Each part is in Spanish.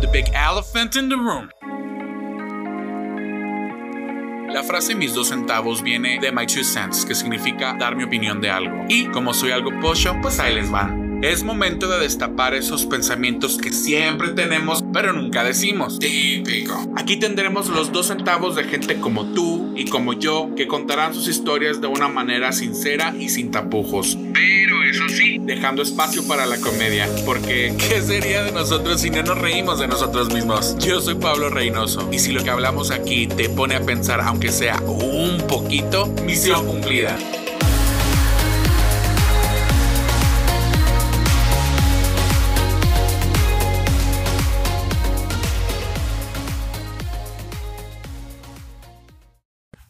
the big elephant in the room. La frase mis dos centavos viene de my two cents, que significa dar mi opinión de algo. Y como soy algo pocho, pues ahí les van. Es momento de destapar esos pensamientos que siempre tenemos, pero nunca decimos. Típico. Aquí tendremos los dos centavos de gente como tú y como yo que contarán sus historias de una manera sincera y sin tapujos. Pero eso sí, dejando espacio para la comedia, porque ¿qué sería de nosotros si no nos reímos de nosotros mismos? Yo soy Pablo Reynoso y si lo que hablamos aquí te pone a pensar, aunque sea un poquito, misión cumplida.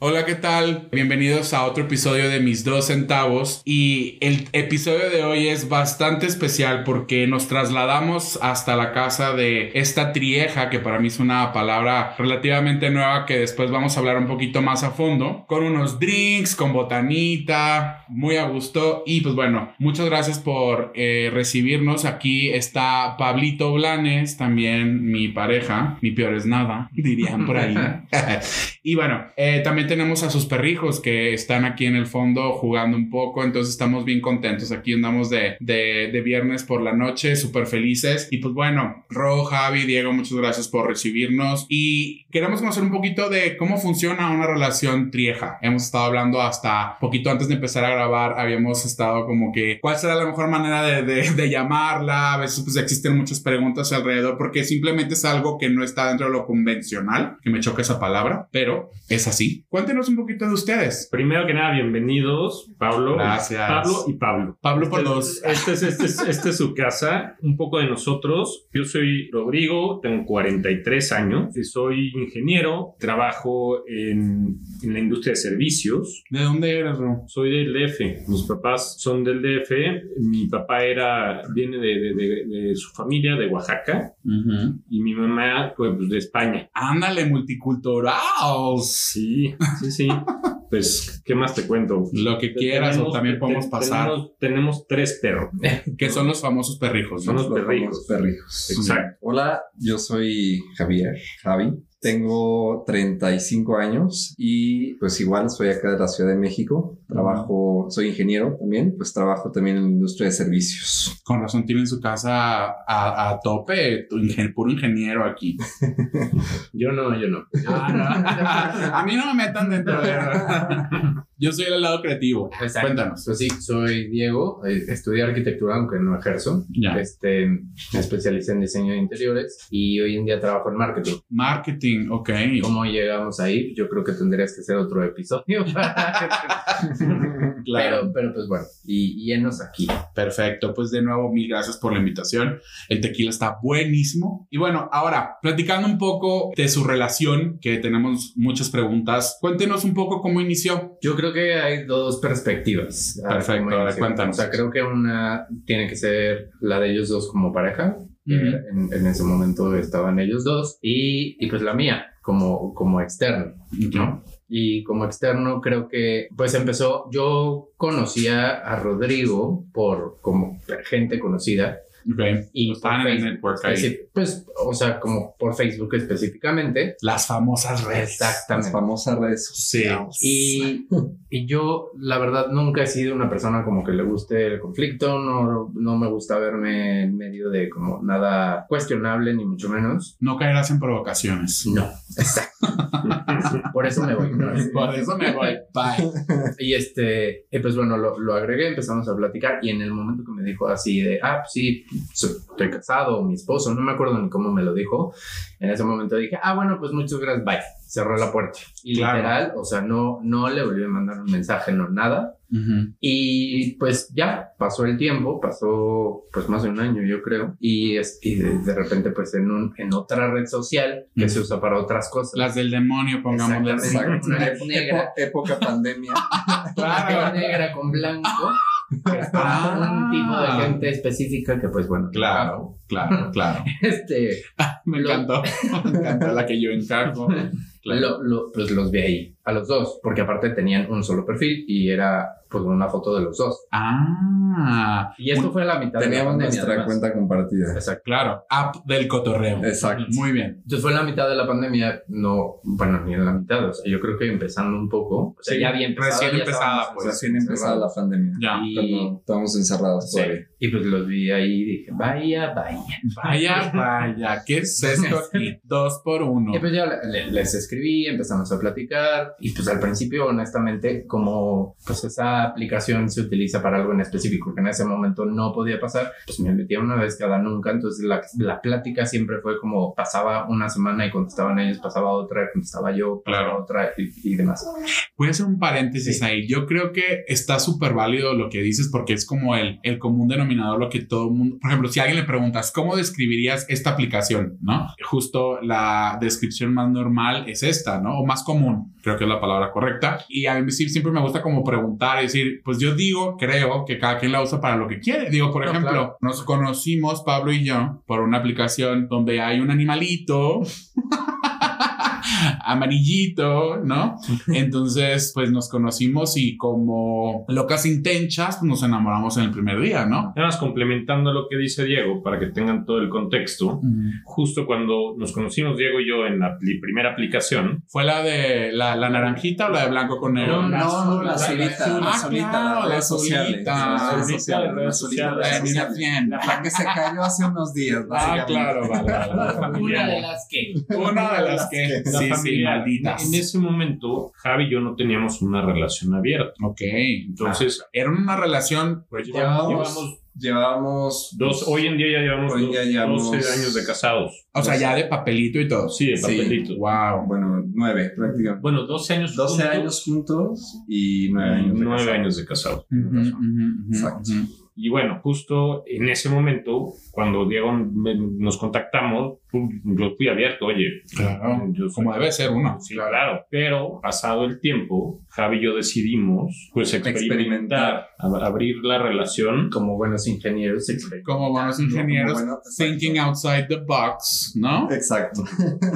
Hola, ¿qué tal? Bienvenidos a otro episodio de Mis Dos Centavos. Y el episodio de hoy es bastante especial porque nos trasladamos hasta la casa de esta trieja, que para mí es una palabra relativamente nueva que después vamos a hablar un poquito más a fondo, con unos drinks, con botanita, muy a gusto. Y pues bueno, muchas gracias por eh, recibirnos. Aquí está Pablito Blanes, también mi pareja, mi peor es nada, dirían por ahí. y bueno, eh, también tenemos a sus perrijos que están aquí en el fondo jugando un poco, entonces estamos bien contentos. Aquí andamos de, de, viernes por la noche, súper felices. Y pues bueno, Ro, Javi, Diego, muchas gracias por recibirnos. Y queremos conocer un poquito de cómo funciona una relación trieja. Hemos estado hablando hasta poquito antes de empezar a grabar, habíamos estado como que, ¿cuál será la mejor manera de, de, de llamarla? A veces pues existen muchas preguntas alrededor porque simplemente es algo que no está dentro de lo convencional, que me choca esa palabra, pero es así. Cuéntenos un poquito de ustedes. Primero que nada, bienvenidos, Pablo. Gracias. Pablo y Pablo. Pablo por este, dos. Este es, este, es, este es su casa, un poco de nosotros. Yo soy Rodrigo, tengo 43 años y soy ingeniero. Trabajo en, en la industria de servicios. ¿De dónde eres, Ro? Soy del DF. Mis papás son del DF. Mi papá era, viene de, de, de, su familia, de Oaxaca. Y mi mamá, pues, de España. Ándale, multicultural. Sí. Sí, sí. Pues, ¿qué más te cuento? Lo que quieras o también podemos pasar. Tenemos, tenemos, tres perros. que son los famosos perrijos. Son los, los perrijos. perrijos. Exacto. Hola, yo soy Javier, Javi. Tengo 35 años y pues igual soy acá de la Ciudad de México. Trabajo, soy ingeniero también, pues trabajo también en la industria de servicios. Con razón tienen su casa a, a tope, puro ingeniero aquí. yo no, yo no. a mí no me metan dentro de... Yo soy el lado creativo. Exacto. Cuéntanos. Pues sí, soy Diego, eh, estudié arquitectura aunque no ejerzo. Ya. Este, me especialicé en diseño de interiores y hoy en día trabajo en marketing. Marketing, ok. ¿Cómo llegamos ahí? Yo creo que tendrías que hacer otro episodio. claro. Pero, pero pues bueno, y, y enos aquí. Perfecto, pues de nuevo mil gracias por la invitación. El tequila está buenísimo. Y bueno, ahora, platicando un poco de su relación, que tenemos muchas preguntas, cuéntenos un poco cómo inició. Yo creo que hay dos perspectivas. Perfecto, ahora cuéntanos. O sea, creo que una tiene que ser la de ellos dos como pareja. Uh -huh. en, en, ese momento estaban ellos dos. Y, y pues la mía como, como externo, ¿no? Y como externo creo que pues empezó, yo conocía a Rodrigo por como gente conocida. Okay. Y Están en el network ahí. Pues, o sea, como por Facebook específicamente. Las famosas redes. Exactamente. Las famosas redes sociales. Sí. Y, y yo, la verdad, nunca he sido una persona como que le guste el conflicto. No, no me gusta verme en medio de como nada cuestionable, ni mucho menos. No caerás en provocaciones. No, exacto. por eso me voy. ¿no? Por eso me voy. Bye. Y este, pues bueno, lo, lo, agregué, empezamos a platicar. Y en el momento que me dijo así de, ah, pues sí, estoy casado, mi esposo, no me acuerdo ni cómo me lo dijo. En ese momento dije, ah, bueno, pues muchas gracias, bye. Cerró la puerta. Y claro. literal, o sea, no, no le volví a mandar un mensaje, no nada. Uh -huh. Y pues ya pasó el tiempo, pasó pues más de un año, yo creo. Y, es, y de, de, repente, pues en, un, en otra red social que uh -huh. se usa para otras cosas. Las del demonio, pongámosle así. Una negra. época pandemia. claro. negra con blanco. Ah, un tipo de gente específica que pues bueno claro claro claro este me encantó me encantó la que yo encargo claro. lo, lo, pues los vi ahí a los dos porque aparte tenían un solo perfil y era pues una foto de los dos. Ah. Y esto fue a la mitad de la Teníamos pandemia. nuestra además. cuenta compartida. Exacto. Claro, app del cotorreo. Exacto. Muy bien. Entonces fue en la mitad de la pandemia, no, bueno, ni en la mitad, o sea, yo creo que empezando un poco, o sea, Sí, ya bien empezada, recién ya empezada, pues, Recién empezada la pandemia. Ya. Y, Cuando estábamos encerrados sí, todavía. y pues los vi ahí y dije, vaya, vaya. Vaya, vaya, ¿qué es esto aquí? Dos por uno. Y pues ya le- le- les escribí, empezamos a platicar y pues al principio honestamente como pues esa aplicación se utiliza para algo en específico que en ese momento no podía pasar, pues me metía una vez cada nunca, entonces la, la plática siempre fue como pasaba una semana y contestaban ellos, pasaba otra, contestaba yo, Claro. otra y, y demás. Voy a hacer un paréntesis Sí. ahí. Yo creo que está súper válido lo que dices porque es como el, el común denominador, lo que todo el mundo, por ejemplo, si a alguien le preguntas, ¿cómo describirías esta aplicación? ¿No? Justo la descripción más normal es esta, ¿no? O más común, creo que es la palabra correcta. Y a mí siempre me gusta como preguntar decir, pues yo digo, creo que cada quien la usa para lo que quiere. Digo, por No, ejemplo, claro. nos conocimos, Pablo y yo, por una aplicación donde hay un animalito. amarillito, ¿no? Entonces, pues nos conocimos y como locas intenchas, pues, nos enamoramos en el primer día, ¿no? Además, complementando lo que dice Diego, para que tengan todo el contexto, justo cuando nos conocimos Diego y yo en la primera aplicación, ¿Fue la de la, la naranjita o la de blanco con negro? No, No, no, la la solita, azul. la las la mira sociales. bien. La que se cayó hace unos días, Ah, claro, vale, vale, vale. Una de las que... Una de las que... la Sí, sí, familia, malditas. en ese momento, Javi y yo no teníamos una relación abierta. Ok. Entonces, Era una relación... pues Llevábamos- llevamos Llevábamos dos, hoy en día ya llevamos Hoy dos- llevamos- 12 años de casados. O sea, ya de papelito y todo. Sí, de Sí. papelito. Wow. bueno, nueve prácticamente. Bueno, 12 años 12 juntos años juntos y nueve años de casados. años de casados. Exacto. Y bueno, justo en ese momento, cuando Diego me- nos contactamos, yo fui abierto, oye, Claro. yo soy- Como debe ser uno. Sí, claro. Pero pasado el tiempo, Javi y yo decidimos, pues, experimentar, ab- abrir la relación. Como buenos ingenieros, Como buenos ingenieros, Como bueno, thinking outside the box, ¿no? Exacto.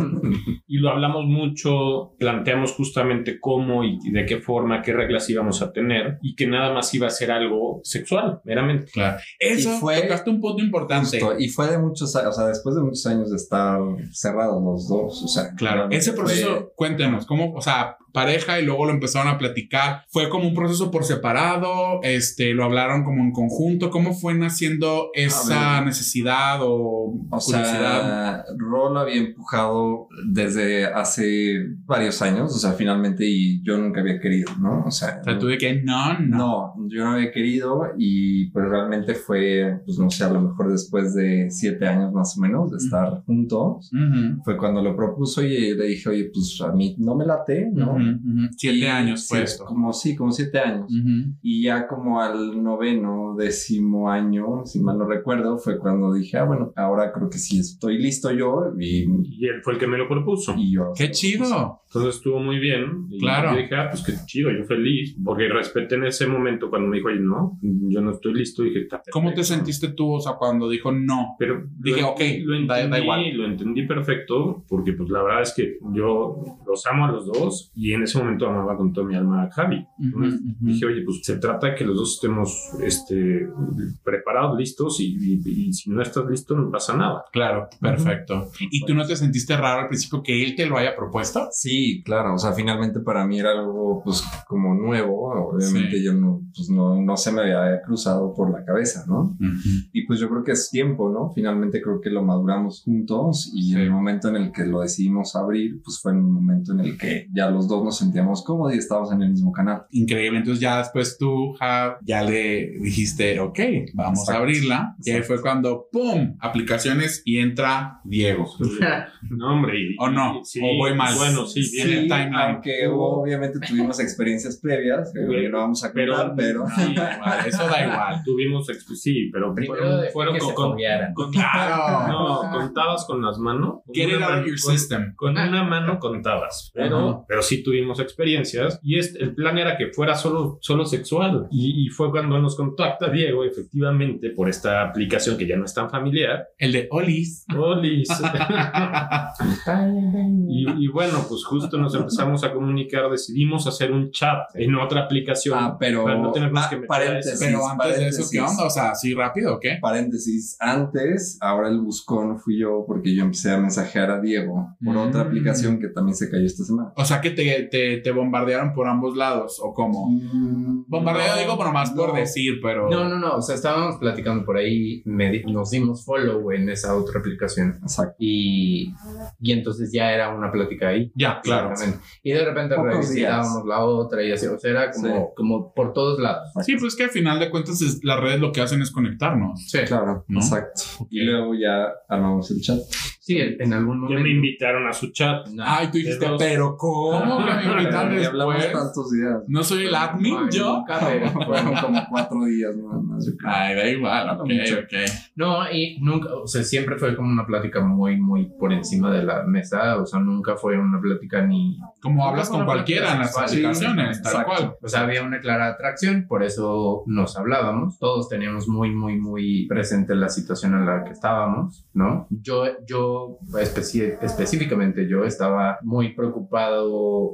Y lo hablamos mucho, planteamos justamente cómo y de qué forma, qué reglas íbamos a tener y que nada más iba a ser algo sexual, meramente. Claro. Eso Y fue- tocaste un punto importante. Justo, Y fue de muchos años, o sea, después de muchos años de estar cerrados los dos, o sea. Claro, ese proceso, fue- cuéntenos, ¿cómo, o sea, pareja y luego lo empezaron a platicar? ¿Fue como un proceso por separado? Este, ¿Lo hablaron como en conjunto? ¿Cómo fue naciendo esa ver. necesidad o, O curiosidad? sea, Rol había empujado desde hace varios años, o sea, finalmente, y yo nunca había querido, ¿no? O sea, o sea, de que no, no. no, yo no había querido y pues realmente fue, pues no sé, a lo mejor después de siete años más o menos de estar juntos, fue cuando lo propuso y le dije, oye, pues a mí no me late, ¿no? Ujú, ujú. Siete Y años fue sí, esto. Como sí, como siete años. Ujú. Y ya como al noveno, décimo año, si mal no recuerdo, fue cuando dije, ah, bueno, ahora creo que sí estoy listo yo y, Y él fue el que me lo propuso. y yo. ¡Qué chido! Entonces estuvo muy bien. Y Claro. Yo dije, ah, pues qué chido, yo feliz. Porque respeté en ese momento cuando me dijo, oye, no, yo no estoy listo. Dije, ¿Cómo te sentiste tú, o sea, cuando dijo no? Pero Dije, lo, ok, lo da- da entendí, igual. lo entendí perfecto, porque pues la verdad es que yo los amo a los dos y en ese momento amaba con toda mi alma a Javi. Entonces Ujú, ujú. dije, oye, pues se trata de que los dos estemos este, preparados, listos y, y- y si no estás listo no pasa nada. Claro, perfecto. ¿Y tú no te sentiste raro al principio que él te lo haya propuesto? Sí, claro, o sea, finalmente para mí era algo pues como nuevo, obviamente Sí. yo no, pues no, no se me había cruzado por la cabeza, ¿no? Y pues yo creo que es tiempo, ¿no? Finalmente creo que lo maduramos juntos y Sí. en el momento en el que lo decidimos abrir, pues fue en un momento en el que ya los dos nos sentíamos cómodos y estábamos en el mismo canal. Increíble. Entonces ya después tú, Ja, ya le dijiste, ok, vamos a Exacto. abrirla. Y ahí fue cuando, ¡pum! Aplicaciones y entra Diego. No, hombre. ¿O no? sí, ¿O voy mal? Bueno, sí, Sí. el timeline. aunque obviamente tuvimos experiencias previas, que Pero- no vamos a pero- contar, pero... Sí, Da igual, eso da igual. Tuvimos, sí, pero Primero fueron, fueron que con, se con- Claro. no, contadas con las manos. Con Get it una out of mano- your con- system. Con una mano contadas, pero, pero sí tuvimos experiencias y es, el plan era que fuera solo, solo sexual. Y, y fue cuando nos contacta Diego, efectivamente, por esta aplicación que ya no es tan familiar. El de Olis. Olis. y, y bueno, pues justo nos empezamos a comunicar, decidimos hacer un chat en otra aplicación. Ah, pero. Para no tenernos ah, que meter paréntesis, Pero antes de eso, ¿qué onda? O sea, ¿así rápido o qué? Paréntesis, antes, ahora el buscón fui yo porque yo empecé a mensajear a Diego por Mm. otra aplicación que también se cayó esta semana. O sea, que te, te, te bombardearon por ambos lados, ¿o cómo? Bombardeo No, digo, pero más por decir, pero... No, no, no. O sea, estábamos platicando por ahí, me di- nos dimos follow en esa otra aplicación. Exacto. Y, y entonces ya era una plática ahí. Ya, claro. Y de repente revisitábamos la otra y así. O sea, era como, Sí. como por todos lados. Sí, pues que al final de cuentas es- las redes lo que hacen es conectarnos. Sí. Claro, ¿No? exacto. Y luego ya armamos el chat. Sí, en algún Ya momento. me invitaron a su chat. Ay, tú dijiste, pero ¿cómo que me invitan Y hablamos después? tantos días. ¿No soy el admin Ay, yo? nunca, pero- Fueron como cuatro días nada más. Ay, da igual, ok, Mucho. ok. No, y nunca, o sea, siempre fue como una plática muy, muy por encima de la mesa, o sea, nunca fue una plática ni... Como hablas con cualquiera en las aplicaciones, Sí, tal exacto. cual. O sea, había una clara atracción, por eso nos hablábamos, todos teníamos muy, muy, muy presente la situación en la que estábamos, ¿no? Yo, yo especi- específicamente, yo estaba muy preocupado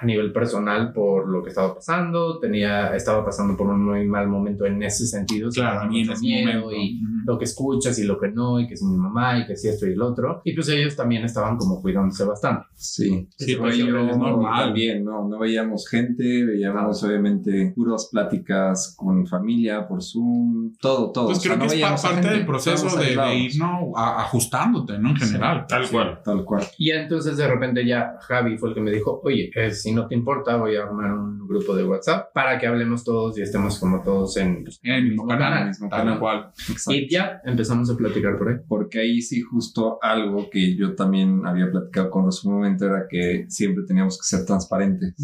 a nivel personal por lo que estaba pasando, tenía, estaba pasando por un muy mal momento en ese sentido, Claro, y ese miedo y Ujú. lo que escuchas y lo que no, y que si mi mamá, y que si esto y el otro. Y pues ellos también estaban como cuidándose bastante. Sí, Sí, Pero pues, yo es normal. También, ¿no? No veíamos gente, veíamos obviamente puras pláticas con familia por Zoom, todo, todo. Pues O sea, creo no que es parte del proceso de, de ir ¿no? A- ajustándote, ¿no? En general. Tal cual. Tal cual. Y entonces de repente ya Javi fue el que me dijo, oye, eh, si no te importa, voy a armar un grupo de WhatsApp para que hablemos todos y estemos como todos en... pues, En el mismo canal, canal, mismo canal. cual. Y ya empezamos a platicar por ahí. Porque ahí sí justo algo que yo también había platicado con Rosa un momento era que siempre teníamos que ser transparentes.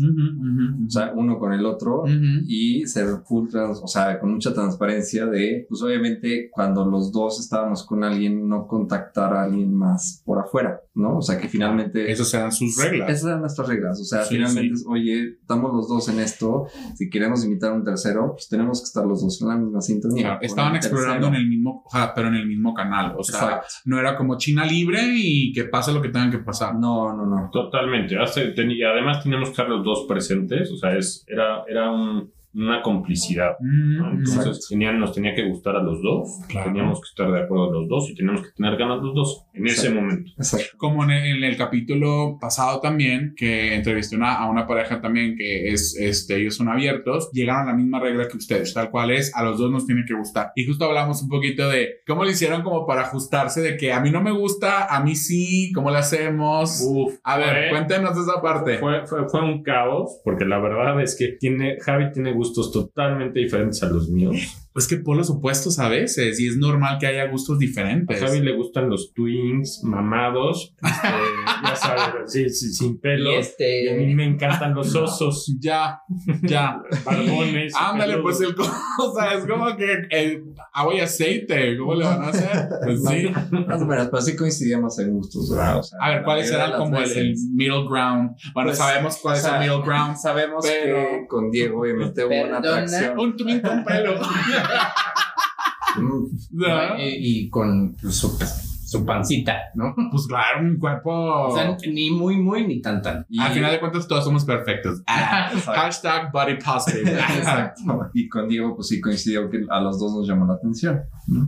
O sea, uno con el otro y ser full trans, o sea, con mucha transparencia de, pues obviamente cuando los dos estábamos con alguien, no contactar a alguien más por afuera, ¿no? O sea, que finalmente... Esas eran sus reglas. Esas eran nuestras reglas, o sea, Sí, finalmente sí. es, oye, estamos los dos en esto, si queremos invitar a un tercero, pues tenemos que estar los dos en la misma sintonía. Estaban explorando en el mismo, o sea, pero en el mismo canal. O sea, Exacto. no era como China libre y que pase lo que tenga que pasar. No, no, no. Totalmente. Hace- ten- y además teníamos que estar los dos presentes. O sea, es, era, era un- una complicidad. ¿no? Mm, Entonces tenían, nos tenía que gustar a los dos. Claro. Teníamos que estar de acuerdo los dos y teníamos que tener ganas los dos en ese Exacto. momento. Exacto. Como en el, en el capítulo pasado también, que entrevisté una- a una pareja también que es, este, ellos son abiertos, llegaron a la misma regla que ustedes, tal cual es, a los dos nos tiene que gustar. Y justo hablamos un poquito de cómo lo hicieron como para ajustarse, de que a mí no me gusta, a mí sí, cómo lo hacemos. Uf, A ver, fue- cuéntenos esa parte. Fue, fue, fue un caos, porque la verdad es que tiene, Javi tiene gustos totalmente diferentes a los míos. Es que polos opuestos a veces, y es normal que haya gustos A diferentes. Javi le gustan los twins mamados, este, ya sabes, sí, sí, sin pelo. Y Y, este... a mí me encantan los osos, Ya, ya. barbones. Ándale, peludos. pues el cosa es como que el agua y aceite, ¿cómo le van a hacer? Pues sí. Más o menos, pero sí coincidíamos en gustos, ¿verdad? O sea, A ver, ¿cuáles eran como el, middle ground? Bueno, Pues, sabemos cuál o es el middle ground. Sabemos Pero- que con Diego obviamente hubo una atracción. Un twin con pelo. ¿No? Y, y con su, su pancita, ¿no? Pues claro, un cuerpo. O sea, ni muy, muy, ni tan, tan. y- Al final de cuentas, todos somos perfectos. Ah, hashtag body positive. Exacto. Y con Diego, pues sí coincidió que a los dos nos llamó la atención.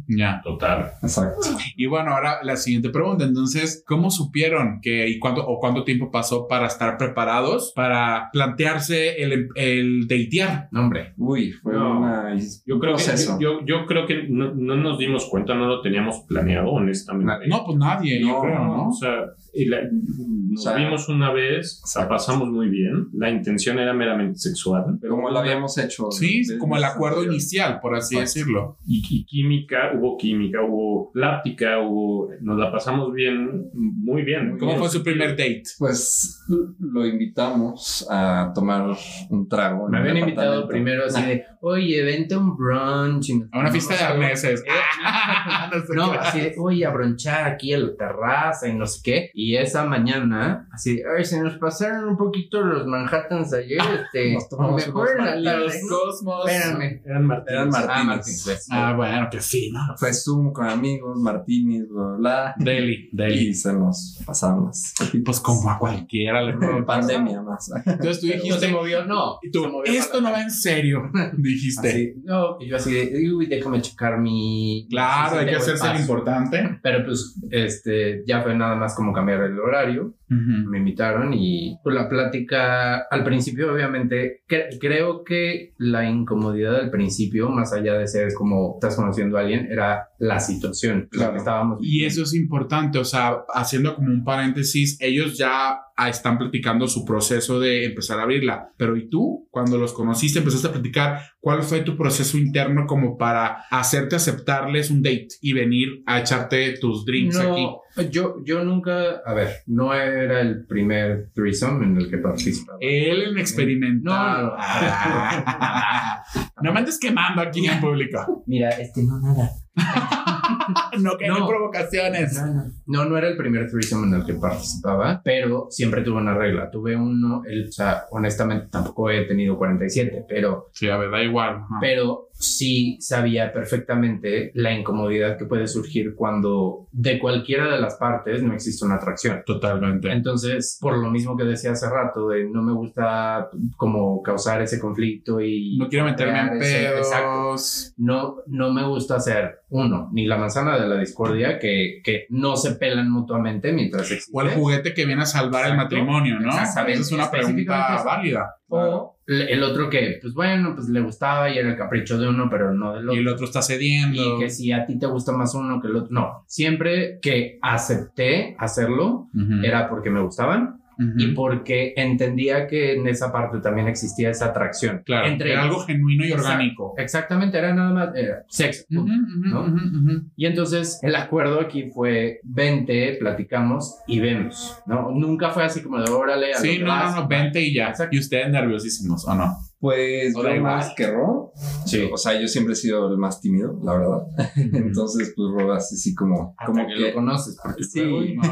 ya. Total. Exacto. Y bueno, ahora la siguiente pregunta. Entonces, ¿cómo supieron que y cuánto o cuánto tiempo pasó para estar preparados para plantearse el, el datear? No, hombre. Uy, fue No, una, Yo un creo, que, proceso. yo, yo creo que no, no nos dimos cuenta, no lo teníamos planeado, honestamente. No, pues nadie, yo No, creo, ¿no? O sea, y la- nos O sea, vimos una vez, la pasamos muy bien. La intención era meramente sexual. pero como lo habíamos hecho. Sí, como el acuerdo inicial, por así Exacto. decirlo. Y, y química, hubo química, hubo plática, hubo, nos la pasamos bien, muy bien. ¿Cómo fue su primer date? Pues lo invitamos a tomar un trago. Me habían invitado primero así de, oye, vente a un brunch. A una fiesta de no, arneses. Eh, No, así de, voy a bronchar aquí en la terraza y no sé qué. Y esa mañana, así ay, se nos pasaron un poquito los Manhattans ayer, este, Nos tomamos mejor unos la. Los Cosmos. Espérame. Eran Martín. Eran Ah, Martínez. Martín, pues. Ah, bueno, que sí, ¿no? Fue Zoom con amigos, Martínez, bla, bla, bla. Deli, Y Deli. se nos pasaron las Pues como a cualquiera le pandemia más. Entonces tú ¿No se dijiste, movió? No. y tú, esto no va en serio, dijiste. Así, no, y yo así de, uy, déjame checar mi... Claro, hay que hacerse paso. importante. Pero pues, este, ya fue nada más como cambiar el horario. Ujú. me invitaron y pues, la plática al principio obviamente cre- creo que la incomodidad al principio más allá de ser como estás conociendo a alguien era la situación la Claro. que estábamos Y eso es importante, o sea, haciendo como un paréntesis, ellos ya están platicando su proceso de empezar a abrirla, pero ¿y tú? Cuando los conociste, empezaste a platicar, ¿cuál fue tu proceso interno como para hacerte aceptarles un date y venir a echarte tus drinks aquí? no, yo, yo nunca, a ver, no era el primer threesome en el que participaba. Él en experimentado. No, no. Ah. no me andes quemando aquí en público. Mira, este no nada. No, que no, provocaciones. No, no. Era el primer threesome en el que participaba, pero siempre tuve una regla. Tuve uno, el, o sea, honestamente tampoco he tenido 47, pero Sí, a ver, da igual. Ajá. pero sí sabía perfectamente la incomodidad que puede surgir cuando de cualquiera de las partes no existe una atracción. Totalmente. Entonces, por lo mismo que decía hace rato, de no me gusta como causar ese conflicto y... No quiero meterme en crear ese- exacto. pedos. No, no me gusta hacer, uno, ni la manzana de la discordia, que, que no se pelan mutuamente mientras existe. O el juguete que viene a salvar el Exacto. matrimonio, ¿no? Esa es una pregunta válida. O el otro que, pues bueno, pues le gustaba y era el capricho de uno, pero no del Y otro. el otro está cediendo. Y que si a ti te gusta más uno que el otro. No, siempre que acepté hacerlo Ujú. era porque me gustaban Ujú. y porque entendía que en esa parte también existía esa atracción. Claro, entre era algo genuino y orgánico. Exactamente, era nada más era sexo. Punto. ujú, ¿no? ujú, ujú. Y entonces el acuerdo aquí fue vente, platicamos y vemos, ¿no? Nunca fue así como de órale. a Sí, no, vas. no, no, vente y ya. Exacto. Y ustedes nerviosísimos, ¿o no? Pues yo igual. más que Ro. Sí. O sea, yo siempre he sido el más tímido, la verdad. Entonces, pues Ro así, así como, Hasta como que, que... lo conoces. Porque Sí. no.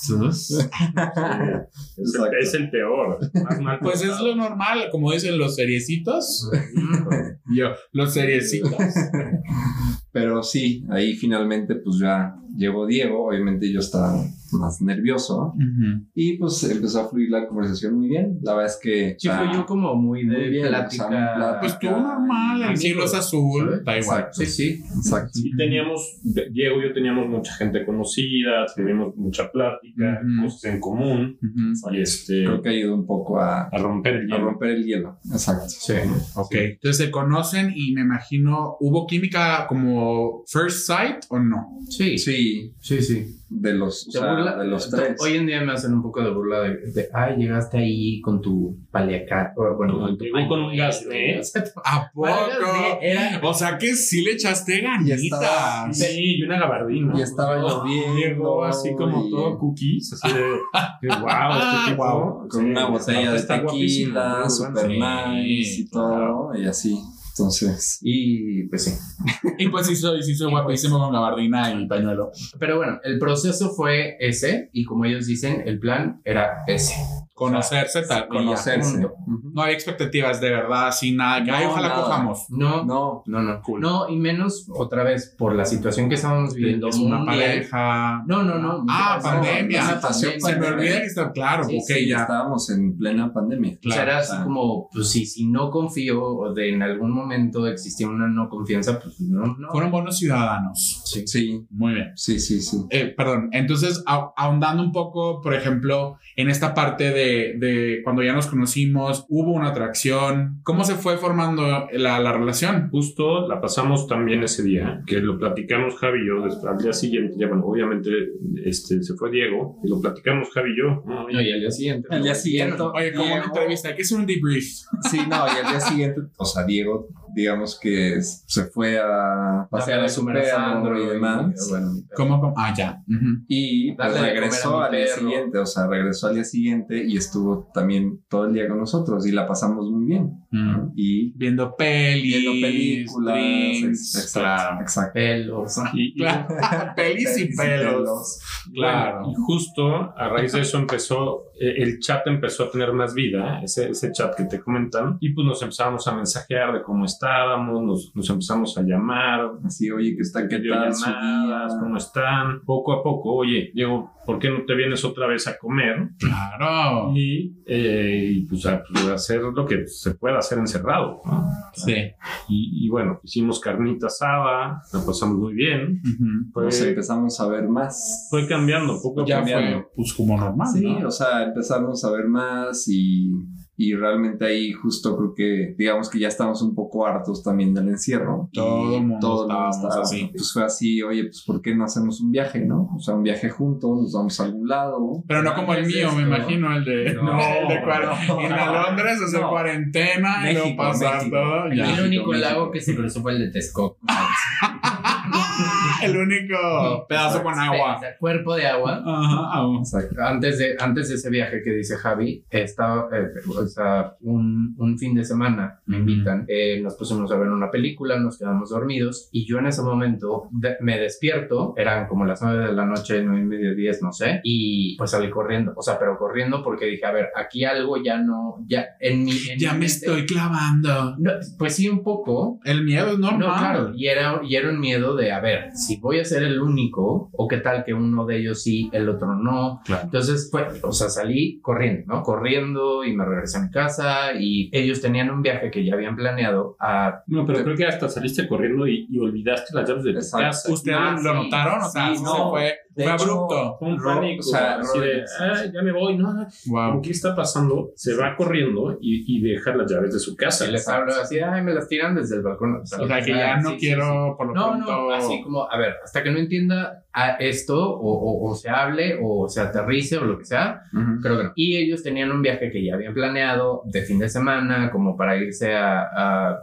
Sus. Es el, Exacto. es el peor. Más mal Pues es lo normal, como dicen los seriecitos. Yo, los seriecitos. Pero sí, ahí finalmente pues ya llegó Diego, obviamente yo estaba más nervioso Ujú. y pues empezó a fluir la conversación muy bien. La verdad es que... Sí, ah, fue yo como muy de Muy bien, plática. o sea, plática. Pues tú normal, el cielo es azul, da igual. Exacto. Sí, sí. Exacto. Sí, teníamos, Diego y yo teníamos mucha gente conocida, tuvimos mucha plática, Ujú. cosas en común, Ujú. y este, Creo que ayudó un poco a, a romper el a hielo. romper el hielo. Exacto. Sí. Ok, entonces se conocen y me imagino, ¿hubo química como first sight o no? Sí, sí, Sí, sí. de los, o Te sea, burla- de los tres. Hoy en día me hacen un poco de burla de, de ay, llegaste ahí con tu paliacá. o, Bueno, Con- llegó con un gas, ¿eh? ¿A poco? Era, O sea que sí le echaste Y estaba- ganitas. Sí, y una gabardina. Y estaba lloviendo. Llegó así como y- todo cookies, así de, de wow, este tipo. Wow, Con Sí, una botella de tequila, super nice y todo, y así. Entonces, Y pues sí. Y pues sí soy, sí soy Y guapísimo con gabardina y pañuelo. Pero bueno, el proceso fue ese y como ellos dicen, el plan era ese. Conocerse tal. y ya. conocerse. No hay expectativas de verdad, sin nada. Que, ay, No, ojalá nada. cojamos. No, No, no, no. Cool. No, y menos otra vez por la situación que estábamos viviendo. Es una mundial. pareja. No, no, no. Ah, No, pandemia. una Situación Se me pandemia. olvida que está claro. Sí, ok, sí, ya. estábamos en plena pandemia. O sea, Claro, era así sea. como, pues sí, si no confío o de en algún momento existía una no confianza, pues no, no. Fueron buenos ciudadanos. Sí. Sí, Muy bien. sí, sí, sí. Eh, perdón, entonces a- ahondando un poco, por ejemplo, en esta parte de, de cuando ya nos conocimos, hubo una atracción, ¿cómo se fue formando la, la relación? Justo la pasamos también ese día, que lo platicamos Javi y yo después, al día siguiente, ya bueno, obviamente este, se fue Diego, y lo platicamos Javi y yo. ¿no? No, y al día siguiente. Al día siguiente. Oye, como una entrevista, que hacer un debrief. Sí, no, y al día siguiente, o sea, Diego, digamos que se fue a pasear a su perro y demás. Bueno, ¿Cómo, cómo? Ah, ya. Ujú. Y pues, regresó al día siguiente, o sea, regresó al día siguiente y estuvo también todo el día con nosotros y la pasamos muy bien. Mm. y Viendo pelis. viendo películas. drinks, exacto, claro. exacto. Pelos. Y, y- Claro. pelis y pelos. Claro. Bueno, y justo a raíz de eso empezó, eh, el chat empezó a tener más vida, ese, ese chat que te comentan, y pues nos empezamos a mensajear de cómo estábamos, nos, nos empezamos a llamar, Así, oye, que está, ¿qué tal su videollamadas, día? cómo están, poco a poco, oye, Diego, ¿por qué no te vienes otra vez a comer? Claro. Y, eh, y, pues, a, pues, a hacer lo que se pueda hacer encerrado. ¿no? Sí. Y, y bueno, hicimos carnita asada, la pasamos muy bien. Fue, Nos empezamos a ver más. fue cambiando poco a Ya poco. fue, pues, como normal, Sí, ¿no? o sea, empezamos a ver más y, y realmente ahí justo creo que digamos que ya estamos un poco hartos también del encierro. Y Todo el mundo todo mundo así. Pues fue así, oye, pues ¿por qué no hacemos un viaje, no? O sea, un viaje juntos, nos vamos a algún lado. Pero no como el ¿Es mío, me esto? imagino, el de, No, el de cuar- no. en a Londres hacer No. cuarentena y luego México, pasar México. todo. Y Ya. el México, único México. lago que se cruzó fue el de Texcoco. El único pedazo con agua. Cuerpo de agua. Ajá, agua. Exacto. Antes de, antes de ese viaje que dice Javi, estaba, eh, o sea, un, un fin de semana me invitan, eh, nos pusimos a ver una película, nos quedamos dormidos y yo en ese momento de- me despierto, eran como las nueve de la noche, nueve y media, diez, no sé, y pues salí corriendo, o sea, pero corriendo porque dije, a ver, aquí algo ya no, ya en mi... en Ya mi me mente- estoy clavando. No, pues sí, un poco, El miedo es normal. no, claro, y era, y era un miedo de, a ver, si voy a ser el único, o qué tal que uno de ellos sí, el otro no. Claro. Entonces, fue, o sea, salí corriendo, ¿no? Corriendo y me regresé a mi casa y ellos tenían un viaje que ya habían planeado a... No, pero creo que hasta saliste corriendo y, y olvidaste las llaves de tu casa. ¿Ustedes Ah, lo sí, notaron? O sea, sí no. se fue, De fue hecho, abrupto. Un pánico. o sea, así de, "Ah, ya me voy. No, no. Wow. ¿Qué está pasando? Se va corriendo y, y deja las llaves de su casa. Y les hablo así, ay, me las tiran desde el balcón. O sea, que ya ah, no sí, sí, quiero por lo sí. No, pronto. no, así como, a ver, hasta que no entienda a esto o, o- o se hable o se aterrice o lo que sea, Ujú. Creo que no. Y ellos tenían un viaje que ya habían planeado de fin de semana, como para irse a, a,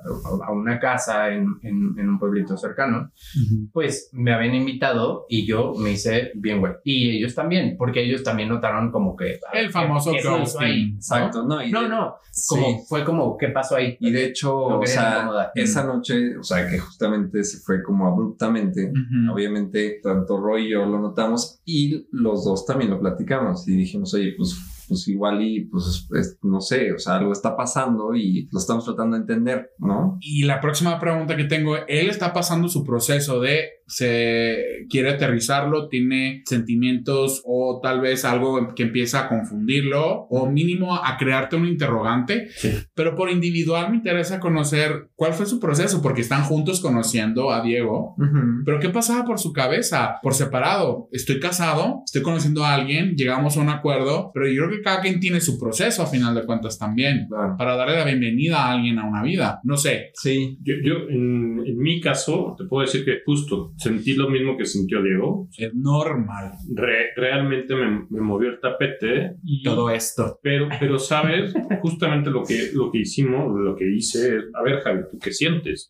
a una casa en, en- en un pueblito cercano. Ujú. Pues me habían invitado y yo me hice bien güey. Y ellos también, porque ellos también notaron como que... El ¿qué- famoso qué pasó ghosting. ahí? ¿no? Exacto, no, No, de- no, sí. como, fue como, ¿qué pasó ahí? Y de hecho, o sea, esa noche, o sea, que justamente se fue como abruptamente, Ujú. obviamente tanto Roy y yo lo notamos y los dos también lo platicamos y dijimos, oye, pues, pues igual y pues es- no sé, o sea, algo está pasando y lo estamos tratando de entender, ¿no? Y la próxima pregunta que tengo, él está pasando su proceso de se quiere aterrizarlo, tiene sentimientos o tal vez algo que empieza a confundirlo o mínimo a crearte un interrogante, Sí. pero por individual me interesa conocer cuál fue su proceso porque están juntos conociendo a Diego. Pero ¿qué pasaba por su cabeza? Por separado. Estoy casado, estoy conociendo a alguien, llegamos a un acuerdo, pero yo creo que cada quien tiene su proceso a final de cuentas también. Claro. Para darle la bienvenida a alguien a una vida. No sé. Sí, Yo, yo, en, en mi caso, te puedo decir que justo sentí lo mismo que sintió Diego. Es normal Re- realmente me, me movió el tapete. Y, todo esto. Pero, pero sabes, justamente lo que, lo que hicimos, lo que hice es, a ver, Javi, ¿tú qué sientes?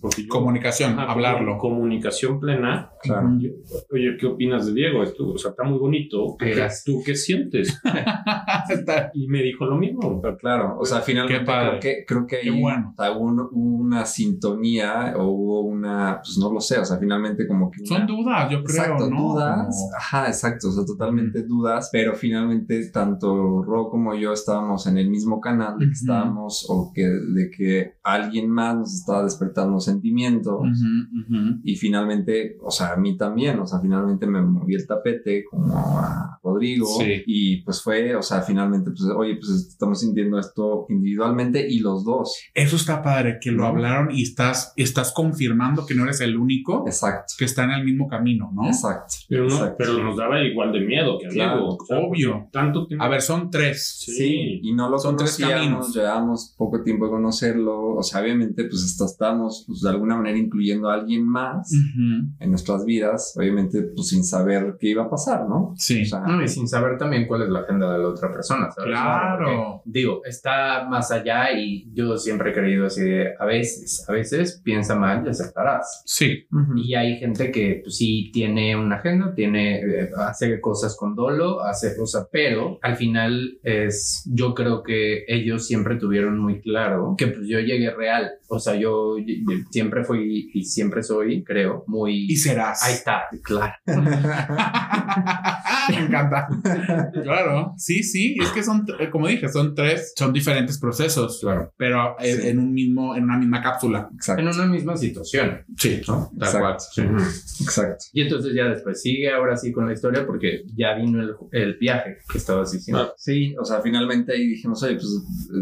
Porque yo- Comunicación, Ajá, hablarlo. Comunicación plena. claro. Oye, ¿qué opinas de Diego? Esto, o sea, está muy bonito. ¿Tú qué, Eras. tú qué sientes? Y me dijo lo mismo. Claro, o sea, finalmente Qué padre. creo que, creo que Qué ahí bueno. una sintonía o hubo una, pues no lo sé, o sea, finalmente como que... Son una- dudas, yo creo, Exacto, ¿no? dudas. Ajá, exacto, o sea, totalmente dudas, pero finalmente tanto Ro como yo estábamos en el mismo canal de que Ujú. estábamos o que de que alguien más nos estaba despertando sentimientos Ujú, ujú. y finalmente, o sea, a mí también, o sea, finalmente me moví el tapete como a Rodrigo Sí. y pues fue, o sea, finalmente, pues, oye, pues estamos sintiendo esto individualmente y los dos. Eso está padre, que lo hablaron y estás, estás confirmando que no eres el único Exacto. que está en el mismo camino, ¿no? Exacto. Pero, no, exacto. pero nos daba igual de miedo que a Claro, Diego. O sea, obvio. porque Tanto tiempo. A ver, son tres. Sí. Sí, y no lo Son tres conocíamos, caminos. llevábamos poco tiempo de conocerlo, o sea, obviamente pues hasta estamos pues, de alguna manera incluyendo a alguien más Ujú. en nuestras vidas, obviamente pues sin saber qué iba a pasar, ¿no? Sí. O sea, No, y sin saber también cuál es la agenda de la otra persona, ¿sabes? Claro. Porque, digo, está más allá y yo siempre he creído así de, a veces, a veces piensa mal y aceptarás. Sí. Y hay gente que pues, sí tiene una agenda, tiene, eh, hace cosas con dolo, hace cosas, pero al final es, yo creo que ellos siempre tuvieron muy claro que pues yo llegué real. O sea, yo siempre fui y siempre soy, creo, muy... Y serás. Ahí está, claro. Me encanta. Claro, sí, sí, es que son, eh, como dije, son tres, son diferentes procesos, Claro. pero en, Sí. en un mismo, en una misma cápsula. Exacto. En una misma situación, Sí. ¿no? Tal Exacto. cual. Sí. Exacto. Y entonces ya después sigue ahora sí con la historia porque ya vino el, el viaje que estabas diciendo. Ah, Sí, o sea, finalmente ahí dijimos, oye, pues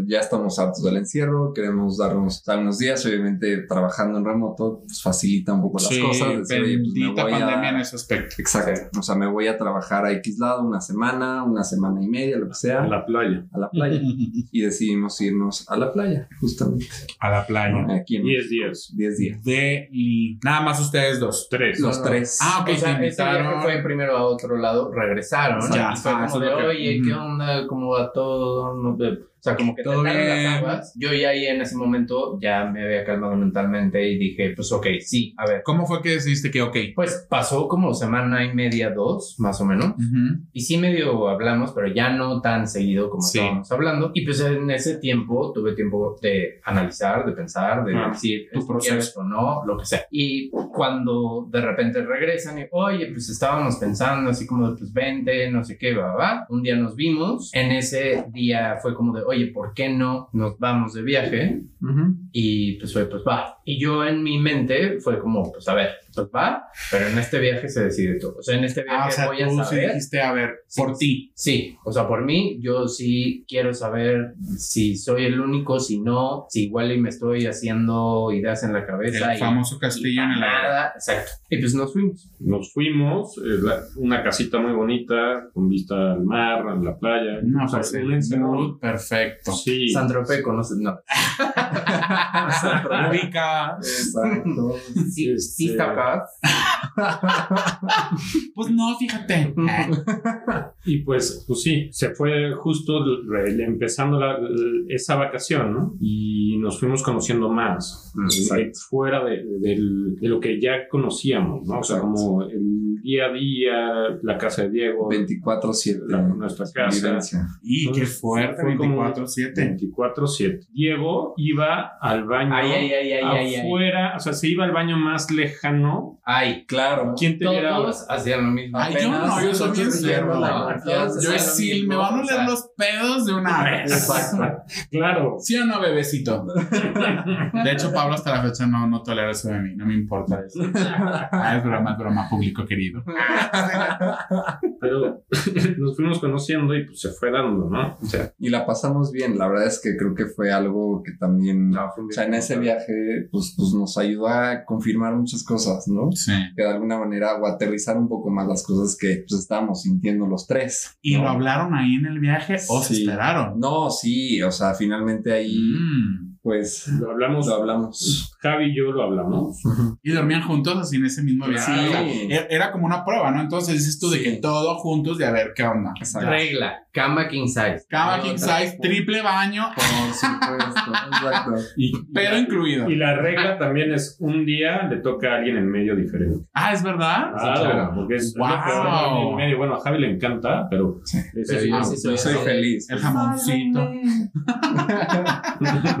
ya estamos hartos del encierro, queremos darnos algunos días, obviamente trabajando en remoto, pues facilita un poco las Sí, cosas. decir, oye, pues, me a- pandemia en ese aspecto. Exacto. O sea, me voy a trabajar a X lado una semana, una semana y media, lo que sea, A la playa. a la playa. Y decidimos irnos a la playa, justamente. A la playa. Aquí en 10 días. 10 días. Deli. Nada más ustedes dos. Tres. Los No, no. tres. Ah, ok, o sea, invitaron. fue primero a otro lado, regresaron Ya, y fue ah, como de, oye, ¿qué onda? ¿Cómo va todo? No sé. O sea, como que Todo bien. las aguas. Yo ya ahí en ese momento ya me había calmado mentalmente y dije, pues ok, sí, a ver. ¿Cómo fue que decidiste que ok? Pues pasó como semana y media, dos, más o menos. Ujú. Y sí medio hablamos, pero ya no tan seguido como Sí. estábamos hablando. Y pues en ese tiempo tuve tiempo de analizar, de pensar, de Ah, decir, tu ¿esto proceso. o no? Lo que sea. Y cuando de repente regresan y, oye, pues estábamos pensando así como de, pues vente, no sé qué, va, va. Un día nos vimos. En ese día fue como de, oye, ¿por qué no nos vamos de viaje? Y pues fue, pues va. Y yo en mi mente fue como, pues a ver, pues va, pero en este viaje se decide todo. O sea, en este viaje Ah, o sea, voy a tú sí saber. dijiste, a ver, Sí, por ti. Sí, o sea, por mí, yo sí quiero saber si soy el único, si no, si igual y me estoy haciendo ideas en la cabeza. El y- famoso y castillo en el aire. nada, exacto. Y pues nos fuimos. Nos fuimos, eh, la- una casita muy bonita, con vista al mar, a la playa. No, O sea, mood perfecto. Sí. Santropé conoces, no. Rica. Exacto. Sí, sí Este- está acá. Pues no, fíjate. Y pues, pues sí, se fue justo empezando la- esa vacación, ¿no? Y nos fuimos conociendo más, Exacto. eh, fuera de, del- de lo que ya conocíamos, ¿no? O sea, Exacto. como el día a día, la casa de Diego, 24-7. la- nuestra casa. Vivencia. Y qué Entonces, fuerte, fue como 24-7. 24-7. Diego iba al baño Ay, ay, ay, ay, ay, ay. afuera, o sea, se iba al baño más lejano. Ay, Claro. ¿Quién te viera? todos hacían lo mismo. Ay, yo no, yo soy bien todos Yo es mismo, me van a o oler sea. los pedos de una vez. Exacto. Claro. ¿Sí o no, bebecito? De hecho, Pablo hasta la fecha no, no tolera eso de mí, no me importa eso. Ah, es broma, es broma, público querido. Pero nos fuimos conociendo y pues se fue dando, ¿no? O sea, Y la pasamos bien. La verdad es que creo que fue algo que también. No, fue un O sea, en ese viaje, pues, pues nos ayudó a confirmar muchas cosas, ¿no? Sí. Que alguna manera, o aterrizar un poco más las cosas que pues estábamos sintiendo los tres. ¿Y ¿no? lo hablaron ahí en el viaje o se esperaron? No, sí, o sea, finalmente ahí, Mm. Pues, lo hablamos, lo hablamos. Javi y yo lo hablamos. Y dormían juntos así en ese mismo viaje. Sí. O sea, e- era como una prueba, ¿no? Entonces dices tú de Sí. que todos juntos de a ver qué onda. Exacto. Regla, cama king size. Cama No, king size, triple baño, Por supuesto, exacto. Y, pero incluido. y la regla también es un día le toca a alguien en medio diferente. Ah, ¿es verdad? Claro, claro. porque es, Wow. peor, en medio. Bueno, a Javi le encanta, pero Sí. ese Pero sí yo no. sí Yo soy feliz. El jamoncito.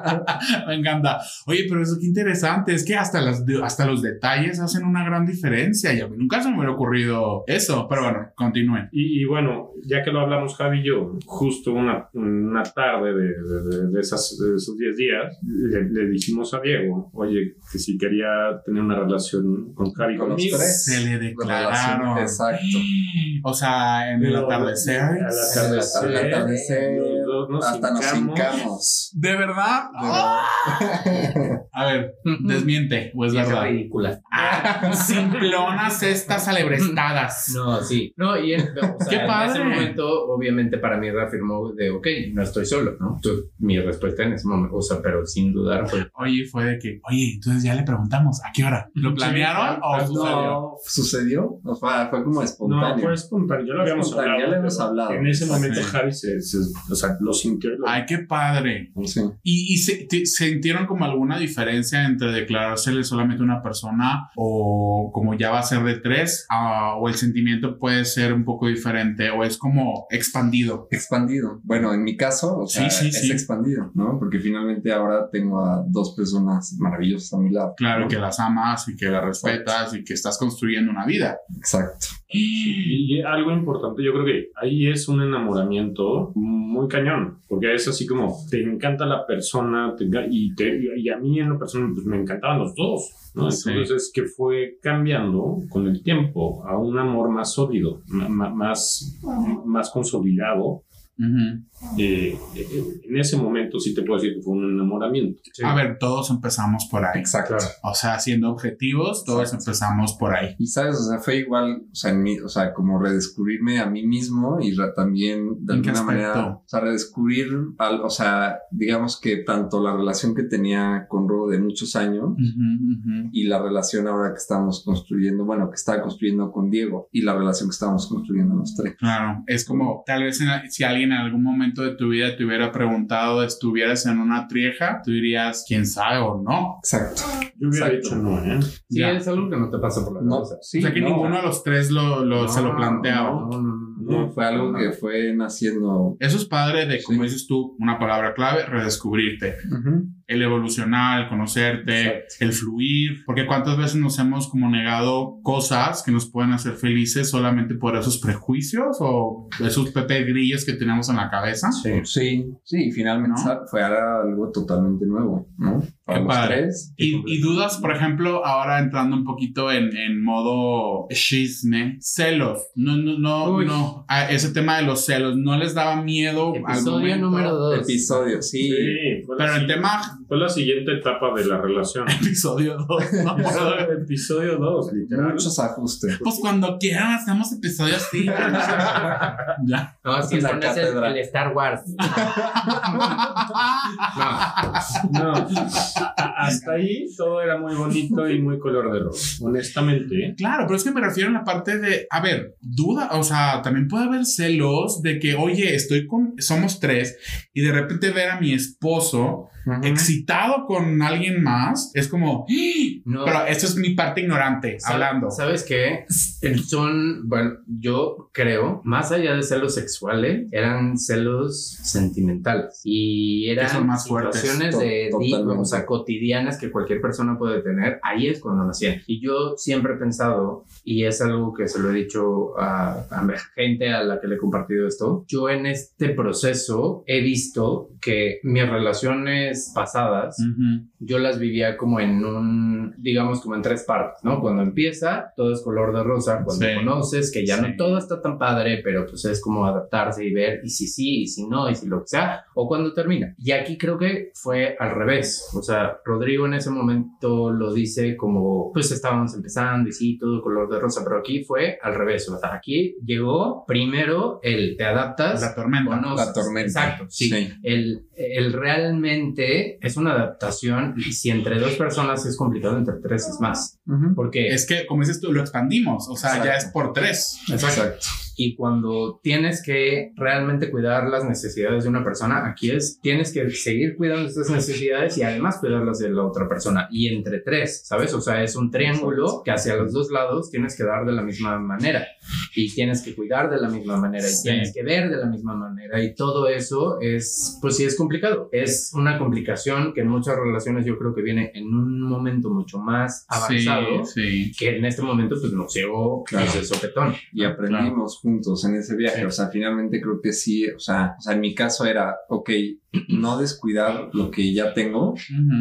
Me encanta. Oye, pero eso qué interesante. Es que hasta, las, hasta los detalles hacen una gran diferencia. Y a mí nunca se me hubiera ocurrido eso. Pero bueno, continúen. Y, y bueno, ya que lo hablamos Javi y yo, justo una, una tarde de, de- de- de esas, de esos 10 días, le, le dijimos a Diego, oye, que si quería tener una relación con Javi Con los conmigo. tres. Se le declararon. Exacto. O sea, en el atardecer. Al atardecer. Al atardecer, los dos nos Hasta nos hincamos. hincamos. ¿De verdad? De verdad. A ver, desmiente, o es verdad. ridícula. Ah, simplonas estas alebrestadas. No, sí. No, y en, o sea, ¡Qué en padre! ese momento, obviamente, para mí reafirmó de, ok, no estoy solo, ¿no? Entonces, mi respuesta en ese momento, o sea, pero sin dudar fue, Oye, fue de que, oye, entonces ya le preguntamos, ¿a qué hora? ¿Lo planearon o sucedió? No, sucedió. O sea, fue como No, espontáneo. fue espontáneo, ya lo habíamos hablado. ya lo hemos hablado. En ese momento Sí. Javi se, se- o sea, lo sintió. lo- Ay, qué padre. Sí. ¿Y, y se, sintieron como alguna diferencia entre declarársele solamente a una persona o como ya va a ser de tres? ah, ¿O el sentimiento puede ser un poco diferente? ¿O es como expandido? Expandido. Bueno, en mi caso, o sea, Sí, sí, es sí. expandido, ¿no? Porque finalmente ahora tengo a dos personas maravillosas a mi lado. Claro ¿no? que las amas y que las respetas y que estás construyendo una vida. Exacto. Y, y algo importante, yo creo que ahí es un enamoramiento muy cañón, porque es así como te encanta la persona te y, te, y a mí en lo personal pues, me encantaban los dos. ¿no? Sí. Entonces es que fue cambiando con el tiempo a un amor más sólido, más, más consolidado. Eh, en ese momento sí te puedo decir que fue un enamoramiento. A ver, todos empezamos por ahí. Exacto. O sea, siendo objetivos, todos Exacto. empezamos por ahí. Y sabes, o sea, fue igual, o sea, en mí, o sea, como redescubrirme a mí mismo y también de ¿En qué alguna aspecto? manera, o sea, redescubrir, al, o sea, digamos que tanto la relación que tenía con Ro de muchos años Ujú, ujú. y la relación ahora que estamos construyendo, bueno, que estaba construyendo con Diego y la relación que estábamos construyendo los tres. Claro, es como tal vez en- si alguien en algún momento de tu vida te hubiera preguntado, estuvieras en una trieja, tú dirías, quién sabe o no. Exacto. Yo hubiera Exacto. dicho no, ¿eh? Sí, Ya. es algo que no te pasa por la No, cabeza. sí, o sea que no. ninguno de los tres lo, lo- se lo No, planteaba. No, no, no, no. No, fue algo que fue naciendo. Eso es padre de, como Sí. dices tú, una palabra clave, redescubrirte. El evolucionar, el conocerte, Exacto. el fluir. Porque cuántas veces nos hemos como negado cosas que nos pueden hacer felices solamente por esos prejuicios o esos pepe grillos que tenemos en la cabeza. Sí. Sí, sí, finalmente fue algo totalmente nuevo, ¿no? Para Qué padre. tres. Y, y dudas, por ejemplo, ahora entrando un poquito en, en modo chisme, celos. No, no, no, Uy. no. A ese tema de los celos, ¿no les daba miedo al Episodio momento? número 2. Episodio, sí. Sí, Pero el tema, Fue la siguiente etapa de la relación. episodio 2. No puedo. Episodio 2, literal. Muchos ajustes. Pues cuando quieran hacemos episodios así. ya. No, si pones el, catedral. el Star Wars. No, a- hasta ahí todo era muy bonito y muy color de rosa. Honestamente, Claro, pero es que me refiero a la parte de, a ver, duda, o sea, también puede haber celos de que, oye, estoy con, somos tres y de repente ver a mi esposo excitado con alguien más, es como, ¡Ah! No. pero esto es mi parte ignorante hablando. ¿Sabes qué? Son, bueno, yo creo, más allá de celos sexuales, eran celos sentimentales. Y eran son más fuertes. situaciones de, totalmente. o sea, cotidianas que cualquier persona puede tener. Ahí es cuando nacían. Y yo siempre he pensado, y es algo que se lo he dicho a, a gente a la que le he compartido esto, yo en este proceso he visto que mis relaciones pasadas yo las vivía como en un, digamos, como en tres partes, ¿no? Cuando empieza, todo es color de rosa, cuando Sí. conoces, que ya Sí. no todo está tan padre, pero pues es como adaptarse y ver, y si sí, y si no, y si lo que sea, o cuando termina. Y aquí creo que fue al revés, o sea, Rodrigo en ese momento lo dice como, pues estábamos empezando y sí, todo color de rosa, pero aquí fue al revés, o sea, aquí llegó primero el te adaptas, La tormenta. conoces. La tormenta. Exacto, sí. Sí. El, el realmente es una adaptación y si entre dos personas es complicado, entre tres es más. Porque Es que, como dices tú, lo expandimos, o sea, ya es por tres. Exacto. Y cuando tienes que realmente cuidar las necesidades de una persona, aquí es, tienes que seguir cuidando estas necesidades y además cuidarlas de la otra persona. Y entre tres, ¿sabes? O sea, es un triángulo que hacia los dos lados tienes que dar de la misma manera y tienes que cuidar de la misma manera y Sí. tienes que ver de la misma manera y todo eso es, pues sí es complicado. Es una complicación que en muchas relaciones yo creo que viene en un momento mucho más avanzado. Sí, sí. Que en este momento pues nos llegó Claro. pues, de sopetón. Y aprendimos juntos en ese viaje. Sí. O sea, finalmente creo que sí. O sea, o sea, en mi caso era, ok, no descuidar lo que ya tengo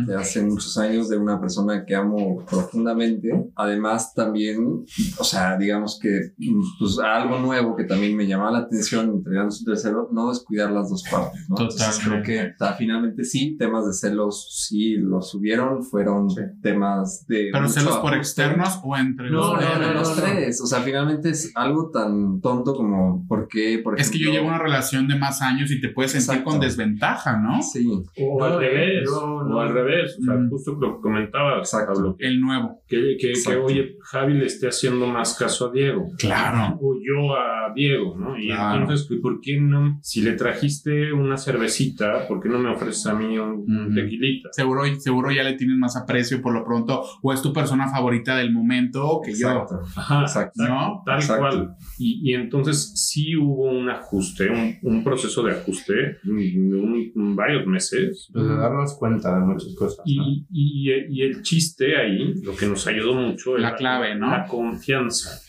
de hace muchos años de una persona que amo profundamente. Además, también, o sea, digamos que pues, algo nuevo que también me llamaba la atención, entregando un tercero, no descuidar las dos partes, ¿no? Entonces, creo que o sea, finalmente sí, temas de celos sí los subieron, fueron temas de. Pero celos por externos o entre No, los no, Entre no, los tres. O sea, finalmente es algo tan tonto como, ¿por qué? Por Es que yo llevo una relación de más años y te puedes sentir Exacto. con desventaja. Baja, ¿no? Sí, O al revés, no, no. o al revés, o sea, Mm. justo lo que comentabas, Exacto. Pablo, que, El nuevo. que, que, oye, Javi le esté haciendo más caso a Diego. Claro. O yo a Diego, ¿no? Y Claro. entonces, pues, ¿por qué no? Si le trajiste una cervecita, ¿por qué no me ofreces a mí un, Ujú. tequilita? Seguro, seguro ya le tienes más aprecio por lo pronto, o es tu persona favorita del momento que yo. exacto. Ajá, Exacto. ¿No? Tal Exacto. cual. Y, y entonces sí hubo un ajuste, un, un proceso de ajuste un- varios meses. Pues de darnos cuenta de muchas cosas. ¿no? Y, y, el chiste ahí, lo que nos ayudó mucho La era clave, ¿no? La confianza.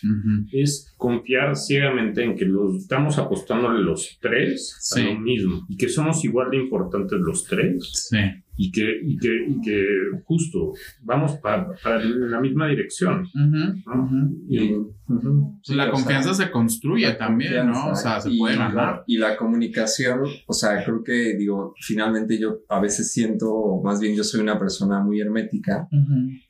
Es confiar ciegamente en que los, estamos apostándole los tres Sí. a lo mismo y que somos igual de importantes los tres Sí. Y que, y que, y que justo vamos para, para la misma dirección. Ujú, ¿no? ujú. Y- Ujú. Sí, la confianza sea, se construye también, ¿no? O sea, se y puede la- ganar. Y la comunicación, o sea, creo que digo, finalmente yo a veces siento, o más bien yo soy una persona muy hermética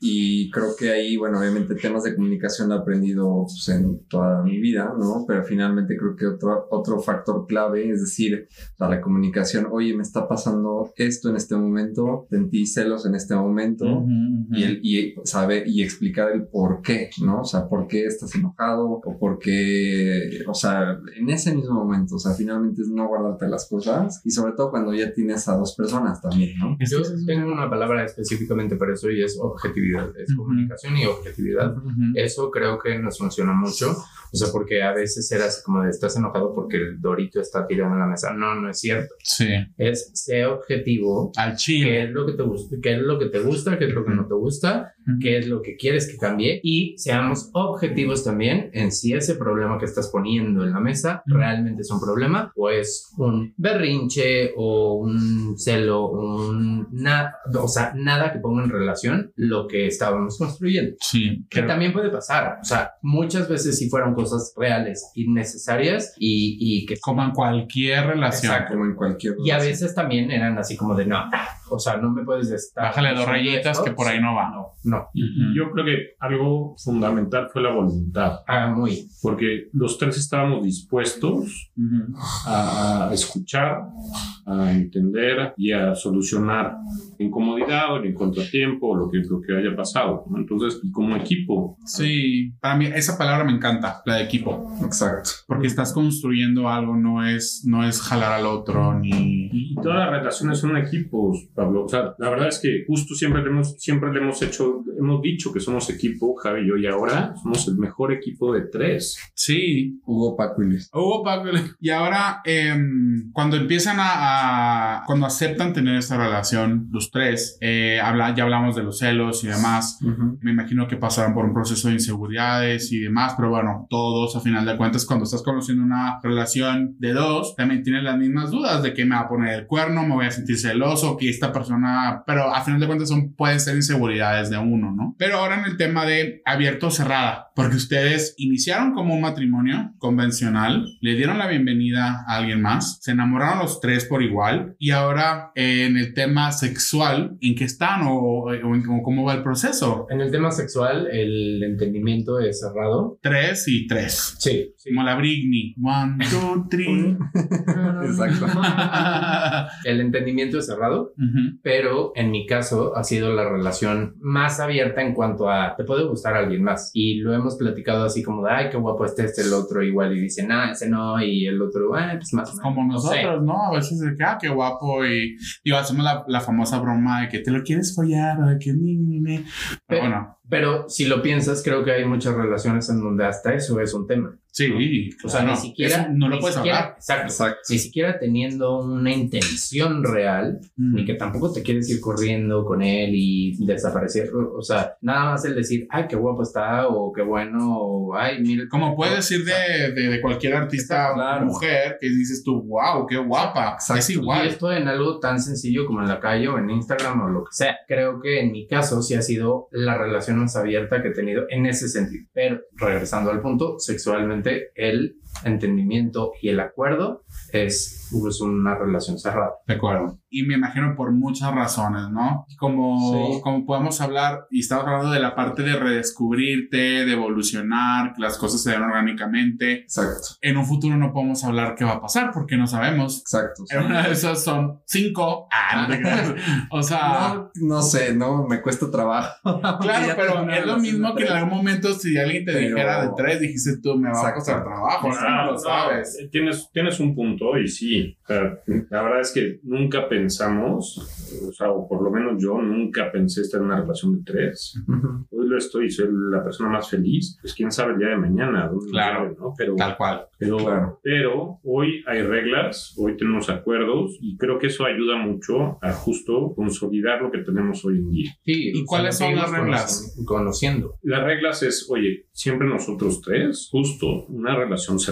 y creo que ahí, bueno, obviamente temas de comunicación lo he aprendido pues, en toda mi vida, ¿no? Pero finalmente creo que otro, otro factor clave es decir, o sea, la comunicación, oye, me está pasando esto en este momento, sentí celos en este momento. Ujú, ujú. Y, el, y, sabe, y explicar el por qué, ¿no? O sea, por qué estás enojado o por qué, o sea, en ese mismo momento, o sea, finalmente es no guardarte las cosas y sobre todo cuando ya tienes a dos personas también, ¿no? Yo tengo una palabra específicamente para eso y es objetividad. Es Ujú. comunicación y objetividad. Eso creo que nos funciona mucho. O sea, porque a veces era así como de estás enojado porque el dorito está tirado en la mesa. No, no es cierto. Sí. Es ser objetivo. Al ¿Qué es lo que te gusta? ¿Qué es lo que te gusta? ¿Qué es lo que no te gusta? ¿Qué es lo que quieres que cambie? Y seamos objetivos también en si ese problema que estás poniendo en la mesa realmente es un problema o es un berrinche o un celo, un nada, o sea, nada que ponga en relación lo que estábamos construyendo. Sí. Que pero- también puede pasar. O sea, muchas veces sí fueron cosas reales y necesarias y, y que... Como en cualquier relación. Exacto. Como en cualquier Y a relación. veces también eran así como de no, o sea, no me puedes estar... Bájale dos rayitas esto. que por ahí no va. No, no. y- y yo creo que algo fundamental fue la voluntad, Ah, muy. porque los tres estábamos dispuestos a, a escuchar, a entender y a solucionar incomodidad o el contratiempo o lo que, lo que haya pasado. Entonces, como equipo, Sí, para mí esa palabra me encanta, la de equipo, Exacto. porque estás construyendo algo, no es, no es jalar al otro ni... y todas las relaciones son equipos, Pablo. O sea, la verdad es que justo siempre le hemos, siempre le hemos hecho, hemos dicho que somos equipo, Javi y yo, y ahora somos el mejor equipo de tres. Sí, Hugo, Paco y Luis. Hugo Paco. Y ahora, em, cuando empiezan a, a- Cuando aceptan tener esta relación, los tres, eh, habla, ya hablamos de los celos y demás. Me imagino que pasaron por un proceso de inseguridades y demás, pero bueno, todos a final de cuentas, cuando estás conociendo una relación de dos, también tienes las mismas dudas de que me va a poner el cuerno, me voy a sentir celoso, que esta persona, pero a final de cuentas son, pueden ser inseguridades de uno, ¿no? Pero ahora en el tema de abierto o cerrada, porque ustedes iniciaron como un matrimonio convencional, le dieron la bienvenida a alguien más, se enamoraron los tres por igual y ahora eh, en el tema sexual, ¿en qué están o, o en- o cómo va el proceso? En el tema sexual, el entendimiento es cerrado. Tres y tres. Sí. Como la Britney. One, two, three. Exacto. El entendimiento es cerrado, Ujú. pero en mi caso ha sido la relación más abierta en cuanto a te puede gustar a alguien más. Y lo hemos platicado así como de ay, qué guapo este, este, el otro igual y dice, nah, ese no, y el otro, ah, pues más o menos. Como No sé. nosotros, ¿no? A veces de que, ah, qué guapo. Y digo, hacemos la, la famosa broma de que te lo quieres follar o de que ni, ni, ni. Pero Pero- bueno, Pero si lo piensas, creo que hay muchas relaciones en donde hasta eso es un tema. Sí. O sea, claro. ni siquiera. No lo ni puedes siquiera- hablar. Exacto. Exacto. Ni siquiera teniendo una intención real, Mm. ni que tampoco te quieres ir corriendo con él y desaparecer. O sea, nada más el decir, ay, qué guapo está, o qué bueno, o ay, mira. Como puedes decir de, de, de cualquier artista Claro. mujer que dices tú, wow, qué guapa. Exacto. Es Y igual. esto en algo tan sencillo como en la calle o en Instagram o lo que sea. Creo que en mi caso sí ha sido la relación más abierta que he tenido en ese sentido. Pero regresando al punto, sexualmente el entendimiento y el acuerdo es pues, una relación cerrada. De acuerdo. y me imagino por muchas razones, ¿no? Como, Sí. como podemos hablar, y estamos hablando de la parte de redescubrirte, de evolucionar, que las cosas se den orgánicamente. Exacto, En un futuro no podemos hablar qué va a pasar porque no sabemos. exacto. En una de esas son cinco. Ah, no te creas. O sea, No, no sé, no, me cuesta trabajo. claro, pero es lo mismo que en algún momento si alguien te Pero- dijera de tres, dijiste tú, me va a Exacto. costar trabajo, ¿no? Ah, No lo sabes. tienes, tienes un punto y sí. O sea, la verdad es que nunca pensamos, o sea, o por lo menos yo nunca pensé estar en una relación de tres. Hoy lo estoy, soy la persona más feliz. Pues quién sabe el día de mañana. Claro. lleve, ¿no? Pero, Tal cual. pero, Claro. pero hoy hay reglas, hoy tenemos acuerdos y creo que eso ayuda mucho a justo consolidar lo que tenemos hoy en día. Sí, ¿Y o cuáles son las reglas? conoci- Conociendo. Las reglas es, oye, siempre nosotros tres, justo una relación cerrada,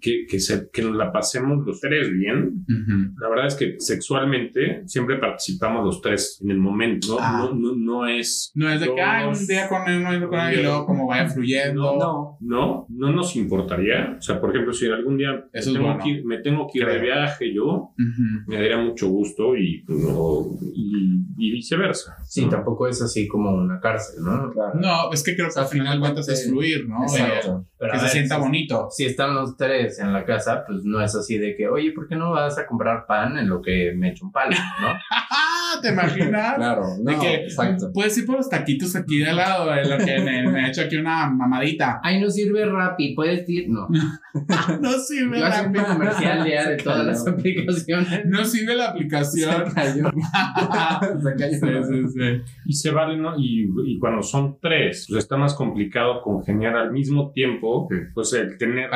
que, que, se, que nos la pasemos los tres bien. Ujú. La verdad es que sexualmente siempre participamos los tres en el momento. ¿no? Ah. No, no, no es. No es de que un día con él, uno con él y luego como vaya fluyendo. No, No, no nos importaría. O sea, por ejemplo, si algún día Eso me, tengo bueno. que ir, me tengo que ir de Creo. viaje yo, Ujú. me daría mucho gusto y, no, y, y viceversa. Sí, ¿no? tampoco es así como una cárcel, ¿no? claro. No, es que creo que sea, al final de cuentas es fluir, ¿no? Exacto. Pero que se ver, sienta si- bonito. Si están los tres en la casa, pues no es así de que, oye, ¿por qué no vas a comprar pan en lo que me echo un palo, no? ¿Te imaginas? Claro, De no, que exacto. puedes ir por los taquitos aquí de al lado, en lo que me, me he hecho aquí una mamadita. Ay, no sirve Rappi, puedes ir, no. No sirve un comercial ya de todas las aplicaciones. No sirve la aplicación. Se cayó. Se cayó. Sí, sí, sí. Y se vale, ¿no? Y, y cuando son tres, pues está más complicado congeniar al mismo tiempo, pues el tener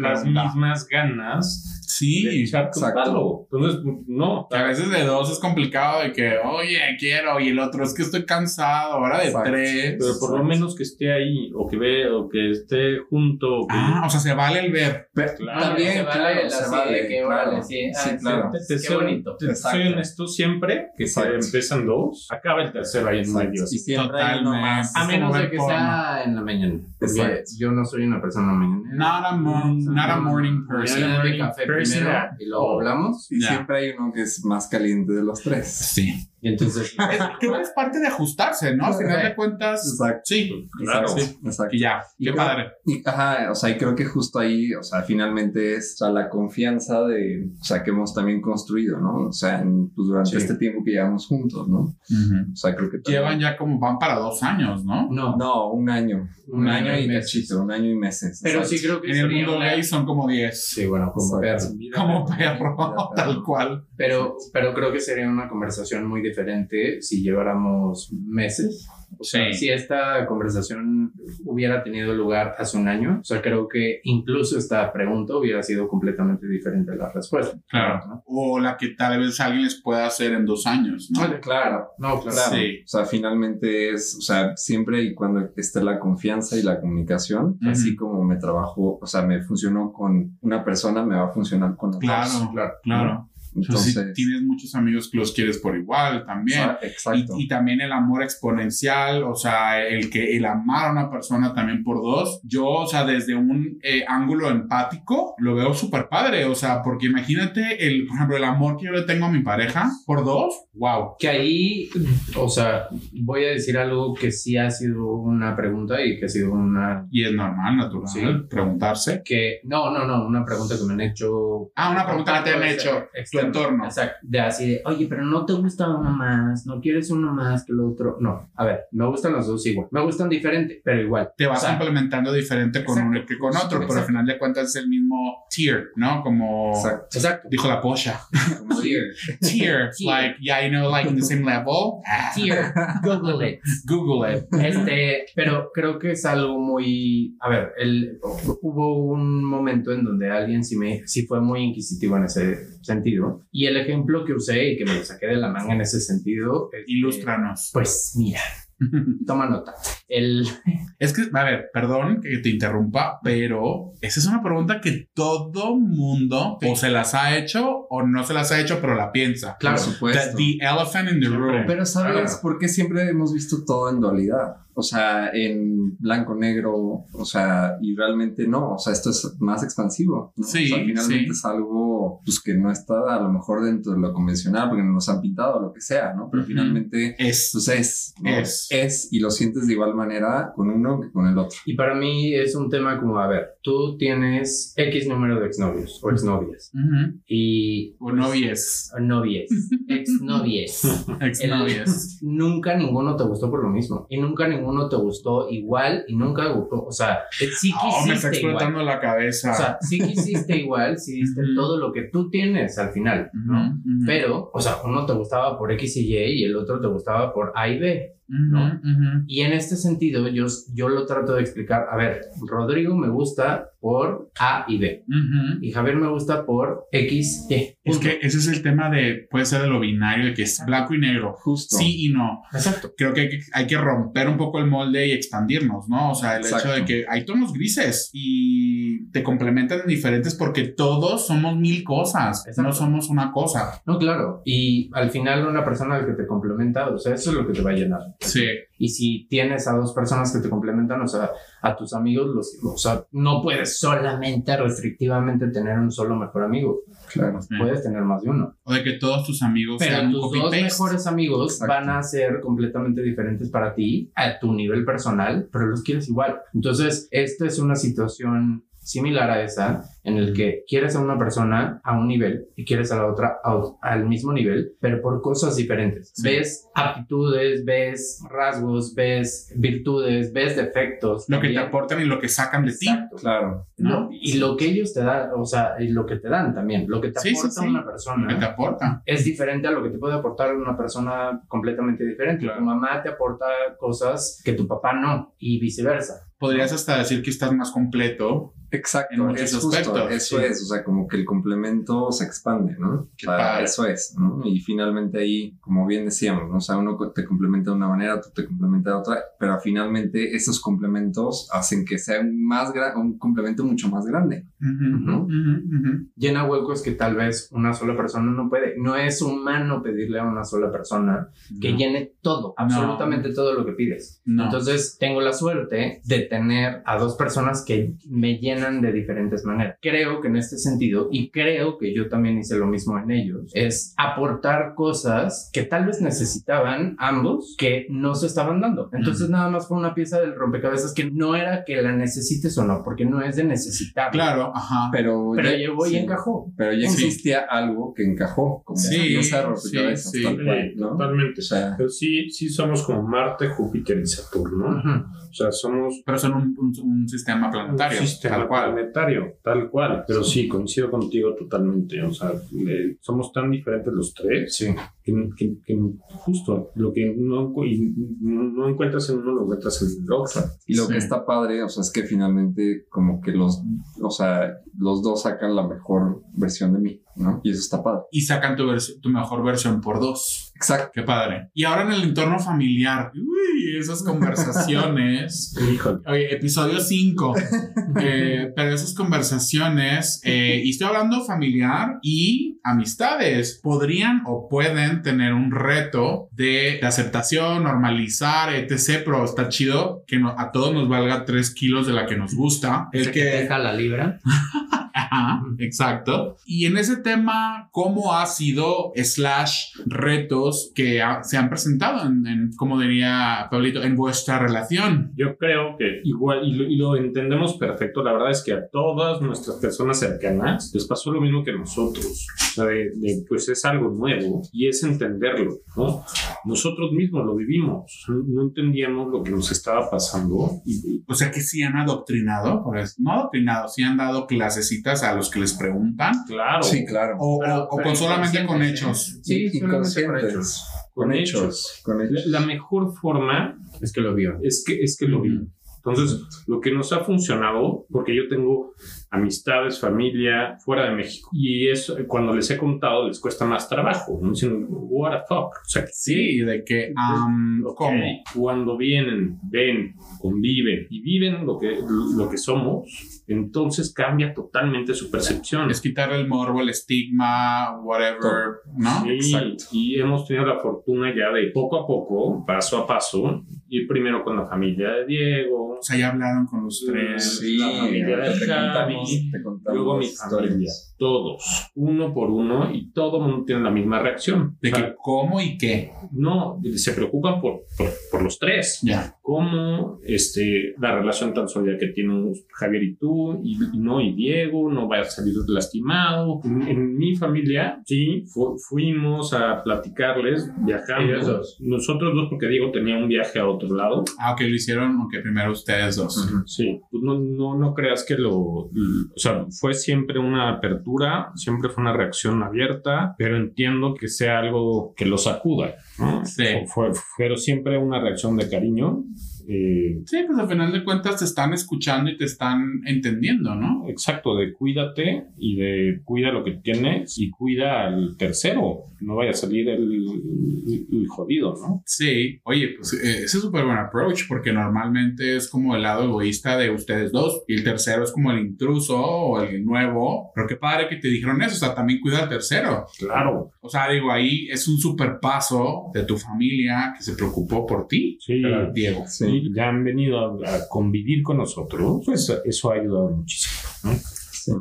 las, mismas ganas Sí. exacto. palo. Entonces, no. Que a veces de dos es complicado de que, oye, quiero, y el otro es que estoy cansado, ahora de Exacto. tres. Pero por lo menos que esté ahí, o que ve, o que esté junto. o que- Ah, o sea, se vale el ver. Pero Claro, también, se vale claro, se vale. que, claro. órale, sí, ah, Sí, sí, claro. te, te Qué soy, bonito. te soy honesto siempre que se Exacto. empiezan dos, acaba el tercero ahí en medio. Y siempre hay uno más. A menos de que porno. sea en la mañana. Porque yo no soy una persona mañanera. Not a, mo- not a morning person. morning café person. Primero y luego hablamos. Y Ya. siempre hay uno que es más caliente de los tres. Sí. Y entonces, Es- creo que es parte de ajustarse, ¿no? Al final de cuentas, Exacto. sí. Claro. Exacto. Sí. Exacto. Y ya. Y Qué creo- padre. Y, ajá, o sea, y creo que justo ahí, o sea, finalmente es o sea, la confianza de, o sea, que hemos también construido, ¿no? O sea, en- pues durante Sí. este tiempo que llevamos juntos, ¿no? O sea, creo que también- Llevan ya como van para dos años, ¿no? no. No, un año. Un, Un año, año y meses. cachito, un año y meses. Pero exacto. sí creo que En el mundo una- gay son como diez. Sí, bueno, como Exacto. perro. Como perro, tal cual. Pero, pero creo que sería una conversación muy diferente si lleváramos meses. O sea, Sí. si esta conversación hubiera tenido lugar hace un año, o sea, creo que incluso esta pregunta hubiera sido completamente diferente a la respuesta. Claro. ¿no? O la que tal vez alguien les pueda hacer en dos años, ¿no? Vale, claro. No, claro. Sí. o sea, finalmente es, o sea, siempre y cuando esté la confianza y la comunicación, Ujú. así como me trabajo, o sea, me funcionó con una persona, me va a funcionar con otros. Claro, claro. claro. Entonces, Entonces, si tienes muchos amigos que los quieres por igual también. exacto. Y, y también el amor exponencial, o sea, el que el amar a una persona también por dos. Yo, o sea, desde un eh, ángulo empático, lo veo súper padre, o sea, porque imagínate, el, por ejemplo, el amor que yo le tengo a mi pareja por dos, wow. Que ahí, o sea, voy a decir algo que sí ha sido una pregunta y que ha sido una... Y es normal, natural, Sí. preguntarse. Que, no, no, no, una pregunta que me han hecho... Ah, una pregunta que te han hecho, tu externo. Entorno. Exacto. De así de, oye, pero no te gusta uno más, no quieres uno más que el otro. No, a ver, me gustan los dos igual. Me gustan diferente, pero igual. Te vas O sea, implementando diferente con Exacto. uno que con otro, pero al final de cuentas es el mismo tier, ¿no? Como Exacto. Dijo la polla. Como Tier. Tier, Tier. like, yeah, you know, like in the same level. Ah, Tier. Google it. Google it. Este, pero creo que es algo muy, a ver, el, hubo un momento en donde alguien sí, me, sí fue muy inquisitivo en ese sentido. Y el ejemplo que usé y que me lo saqué de la manga en ese sentido, es que, Ilústranos. pues mira, toma nota. El, Es que, a ver, perdón que te interrumpa, pero esa es una pregunta que todo mundo o se las ha hecho o no se las ha hecho, pero la piensa. Claro. Por The, supuesto. the elephant in the room. Pero ¿sabes Claro. por qué siempre hemos visto todo en dualidad? O sea, en blanco, negro, o sea, y realmente no, o sea, esto es más expansivo. ¿no? Sí, o sea, finalmente sí. es algo pues, que no está a lo mejor dentro de lo convencional, porque nos han pintado lo que sea, ¿no? Pero finalmente Es. pues es, ¿no? Es. es, y lo sientes de igual manera con uno que con el otro. Y para mí es un tema como, a ver, tú tienes X número de exnovios o exnovias Ujú. y... O novies. o Novies, exnovies. Exnovies. nunca ninguno te gustó por lo mismo y nunca ninguno te gustó igual y nunca gustó, o sea, sí Oh, me está quisiste igual. explotando la cabeza. O sea, sí quisiste igual, sí diste todo lo que tú tienes al final, ¿no? Pero, o sea, uno te gustaba por X y Y y el otro te gustaba por A y B. ¿no? Y en este sentido, yo, yo lo trato de explicar. A ver, Rodrigo me gusta por A y B. Y Javier me gusta por X, Y. Es que ese es el tema de, puede ser de lo binario, de que es blanco y negro. Justo. Sí y no. Exacto. Creo que hay, que hay que romper un poco el molde y expandirnos, ¿no? O sea, el Exacto. hecho de que hay tonos grises y te complementan en diferentes porque todos somos mil cosas, Exacto. no somos una cosa. No, claro. Y al final una persona que te complementa, o sea, eso es lo que te va a llenar. Sí. Y si tienes a dos personas que te complementan, o sea, a tus amigos, los, o sea, no puedes solamente restrictivamente tener un solo mejor amigo. Claro. Puedes tener más de uno. O de que todos tus amigos Pero sean tus dos mejores amigos Exacto. van a ser completamente diferentes para ti, a tu nivel personal, pero los quieres igual. Entonces, esta es una situación similar a esa, en el que quieres a una persona a un nivel y quieres a la otra a- al mismo nivel, pero por cosas diferentes. Sí. Ves aptitudes, ves rasgos, ves virtudes, ves defectos. Lo que te aportan y lo que sacan de ti. Claro. No, y lo que ellos te dan, o sea, y lo que te dan también, lo que te Sí, sí, aporta sí. una Lo persona que te aporta. es diferente a lo que te puede aportar una persona completamente diferente. Claro. Tu mamá te aporta cosas que tu papá no y viceversa. Podrías hasta decir que estás más completo. Exacto, En muchos es justo, eso sí. es, o sea, como que el complemento se expande, ¿no? Qué O sea, padre. eso es, ¿no? Y finalmente ahí, como bien decíamos, ¿no? O sea, uno te complementa de una manera, otro te complementa de otra, pero finalmente esos complementos hacen que sea un, más un complemento mucho más grande. Ujú, Ujú. ujú, ujú. Llena huecos que tal vez una sola persona no puede. No es humano pedirle a una sola persona que No. llene todo, absolutamente todo lo que pides. No. Entonces, tengo la suerte de tener a dos personas que me llenan de diferentes maneras. Creo que en este sentido, y creo que yo también hice lo mismo en ellos, es aportar cosas que tal vez necesitaban ambos que no se estaban dando. Entonces, nada más fue una pieza del rompecabezas que no era que la necesites o no, porque no es de necesitar. Claro, ajá. Pero, Pero ya- llegó y sí, encajó. Pero ya Sí. existía algo que encajó, como Sí, sí, rompecabezas, sí. tal cual, Sí, ¿no? Totalmente. O sea, Pero sí, sí somos como Marte, Júpiter y Saturno. Ujú. O sea, somos Pero son un, un- un sistema planetario, un sistema tal cual. planetario, tal cual. Pero sí, coincido contigo totalmente. O sea, eh, somos tan diferentes los tres Sí. que, que- que justo lo que no, no encuentras en uno lo encuentras en el otro. Y lo Sí. que está padre, o sea, es que finalmente como que los, o sea, los dos sacan la mejor versión de mí, ¿no? Y eso está padre. Y sacan tu, vers- tu mejor versión por dos. Exacto. Qué padre. Y ahora en el entorno familiar, uy, esas conversaciones. Híjole. Oye, episodio 5. pero esas conversaciones, eh, y estoy hablando familiar y amistades, podrían o pueden tener un reto de, de aceptación, normalizar, etc. Pero está chido que no- a todos nos valga 3 kilos de la que nos gusta. El El que que, deja la libra. Ajá, exacto. Y en ese tema, ¿cómo ha sido slash retos que ha- se han presentado en, en, como diría Pablito, en vuestra relación? Yo creo que igual, y lo, y lo entendemos perfecto, la verdad es que a todas nuestras personas cercanas les pasó lo mismo que a nosotros. O sea, de, de, pues es algo nuevo y es entenderlo, ¿no? Nosotros mismos lo vivimos, no entendíamos lo que nos estaba pasando y, O sea que sí han adoctrinado, por eso, no adoctrinado, sí han dado clasecitas a los que les preguntan, claro, Sí, claro. o, Pero- o- o pero con solamente con hechos. Sí, solamente con hechos. Con hechos. Con La, hechos. la mejor forma Es que lo vio. es que, es que lo vivo. Entonces, lo que nos ha funcionado, porque yo tengo amistades, familia fuera de México, y eso cuando les he contado les cuesta más trabajo. ¿no? Dicen, what the fuck. O sea, Sí, de que, um, Ok, ¿cómo? Cuando vienen, ven, conviven y viven lo que, lo que somos, entonces cambia totalmente su percepción. Es quitar el morbo, el estigma, whatever, ¿no? Sí, Exacto. y hemos tenido la fortuna ya de poco a poco, paso a paso, ir primero con la familia de Diego, O sea, ya hablaron con los tres. Sí, la familia de te Javi, contamos, te contamos luego mi historias. familia, todos, uno por uno, y todo el mundo tiene la misma reacción. De O sea, que cómo y qué. no, se preocupan por, por, por los tres. Ya. Cómo este, la relación tan sólida que tienen Javier y tú, y, y no, y Diego, no vaya a salir lastimado. En, en mi familia, sí, fu- fuimos a platicarles, viajamos. Dos. Nosotros dos, porque Diego tenía un viaje a otro lado. Ah, ok, lo hicieron, aunque primero ustedes dos. Sí, pues no, no, no creas que lo. O sea, fue siempre una apertura, siempre fue una reacción abierta, pero entiendo que sea algo que lo sacuda. ¿No? Sí. Fue, pero siempre una reacción de cariño. Eh, Sí, pues al final de cuentas te están escuchando y te están entendiendo, ¿no? Exacto, de cuídate y de cuida lo que tienes y cuida al tercero. No vaya a salir el, el- el jodido, ¿no? Sí, oye, pues eh, ese es súper buen approach porque normalmente es como el lado egoísta de ustedes dos y el tercero es como el intruso o el nuevo. Pero qué padre que te dijeron eso, o sea, también cuida al tercero. Claro. O sea, digo, ahí es un super paso de tu familia que se preocupó por ti, Sí. Diego. Sí. Ya han venido a, a convivir con nosotros, pues eso ha ayudado muchísimo. ¿no?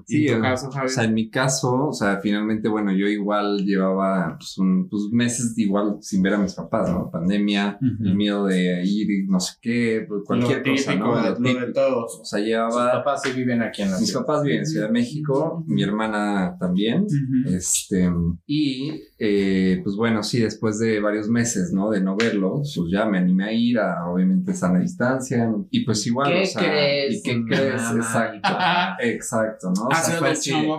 Sí, ¿Y en tu caso? O sea, en mi caso, o sea, finalmente, bueno, yo igual llevaba pues, un- pues, meses igual sin ver a mis papás, ¿no? Pandemia, el miedo de ir y no sé qué, pues, cualquier Lo cosa, típico, ¿no? lo de típico. todos. O sea, llevaba... papás sí viven aquí en la Mis ciudad. papás viven en Ciudad de México, mi hermana también. Este, y eh, pues bueno, sí, después de varios meses, ¿no? De no verlos, pues ya me animé a ir a, obviamente, sana distancia. Y pues igual, ¿Qué o sea, crees, ¿Y qué mamá crees? Exacto. Exacto, ¿no? O sea, fue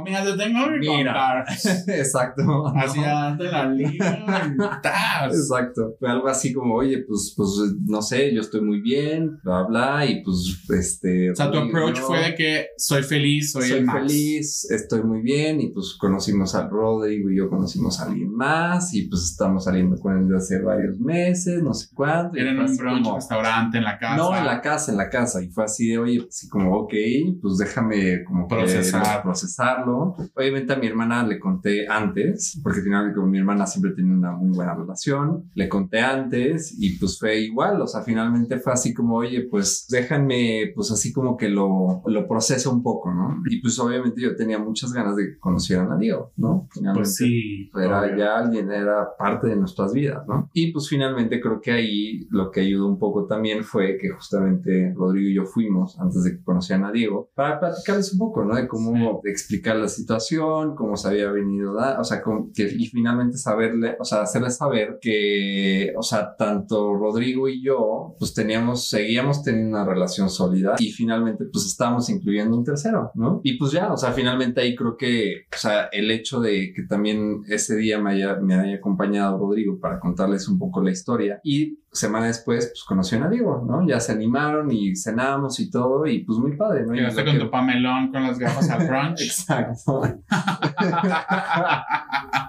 mira, te tengo que Mira. contar. Exacto. ¿no? Hacia adelante la línea. tas. Exacto. Fue algo así como, oye, pues, pues, no sé, yo estoy muy bien, bla, bla, y pues, este. O sea, tu approach yo fue de que soy feliz, soy, soy el más. feliz, estoy muy bien, y pues conocimos al Rodrigo y yo conocimos a alguien más, y pues estamos saliendo con él desde hace varios meses, no sé cuánto. Era en un brunch, como- restaurante, en la casa. No, en la casa, en la casa. Y fue así de, oye, así como, ok, pues déjame como que Procesar. procesarlo. Obviamente a mi hermana le conté antes, porque al final con mi hermana siempre tiene una muy buena relación. Le conté antes y pues fue igual. O sea, finalmente fue así como, oye, pues déjame, pues así como que lo, lo proceso un poco, ¿no? Y pues obviamente yo tenía muchas ganas de que conocieran a Diego, ¿no? Finalmente Pues sí. era obvio. ya alguien, era parte de nuestras vidas, ¿no? Y pues finalmente creo que ahí lo que ayudó un poco también fue que justamente Rodrigo y yo fuimos antes de que conocieran a Diego para platicarles un poco, ¿no? De cómo explicar la situación, cómo se había venido, da- o sea, con- que, y finalmente saberle, o sea, hacerles saber que, o sea, tanto Rodrigo y yo, pues teníamos, seguíamos teniendo una relación sólida y finalmente pues estábamos incluyendo un tercero, ¿no? Y pues ya, o sea, finalmente ahí creo que, o sea, el hecho de que también ese día me haya, me haya acompañado Rodrigo para contarles un poco la historia y semana después pues conocieron a Diego, ¿no? Ya se animaron y cenamos y todo y pues muy padre, ¿no? Llegaste con que- tu pamelón con las gafas al brunch. Exacto.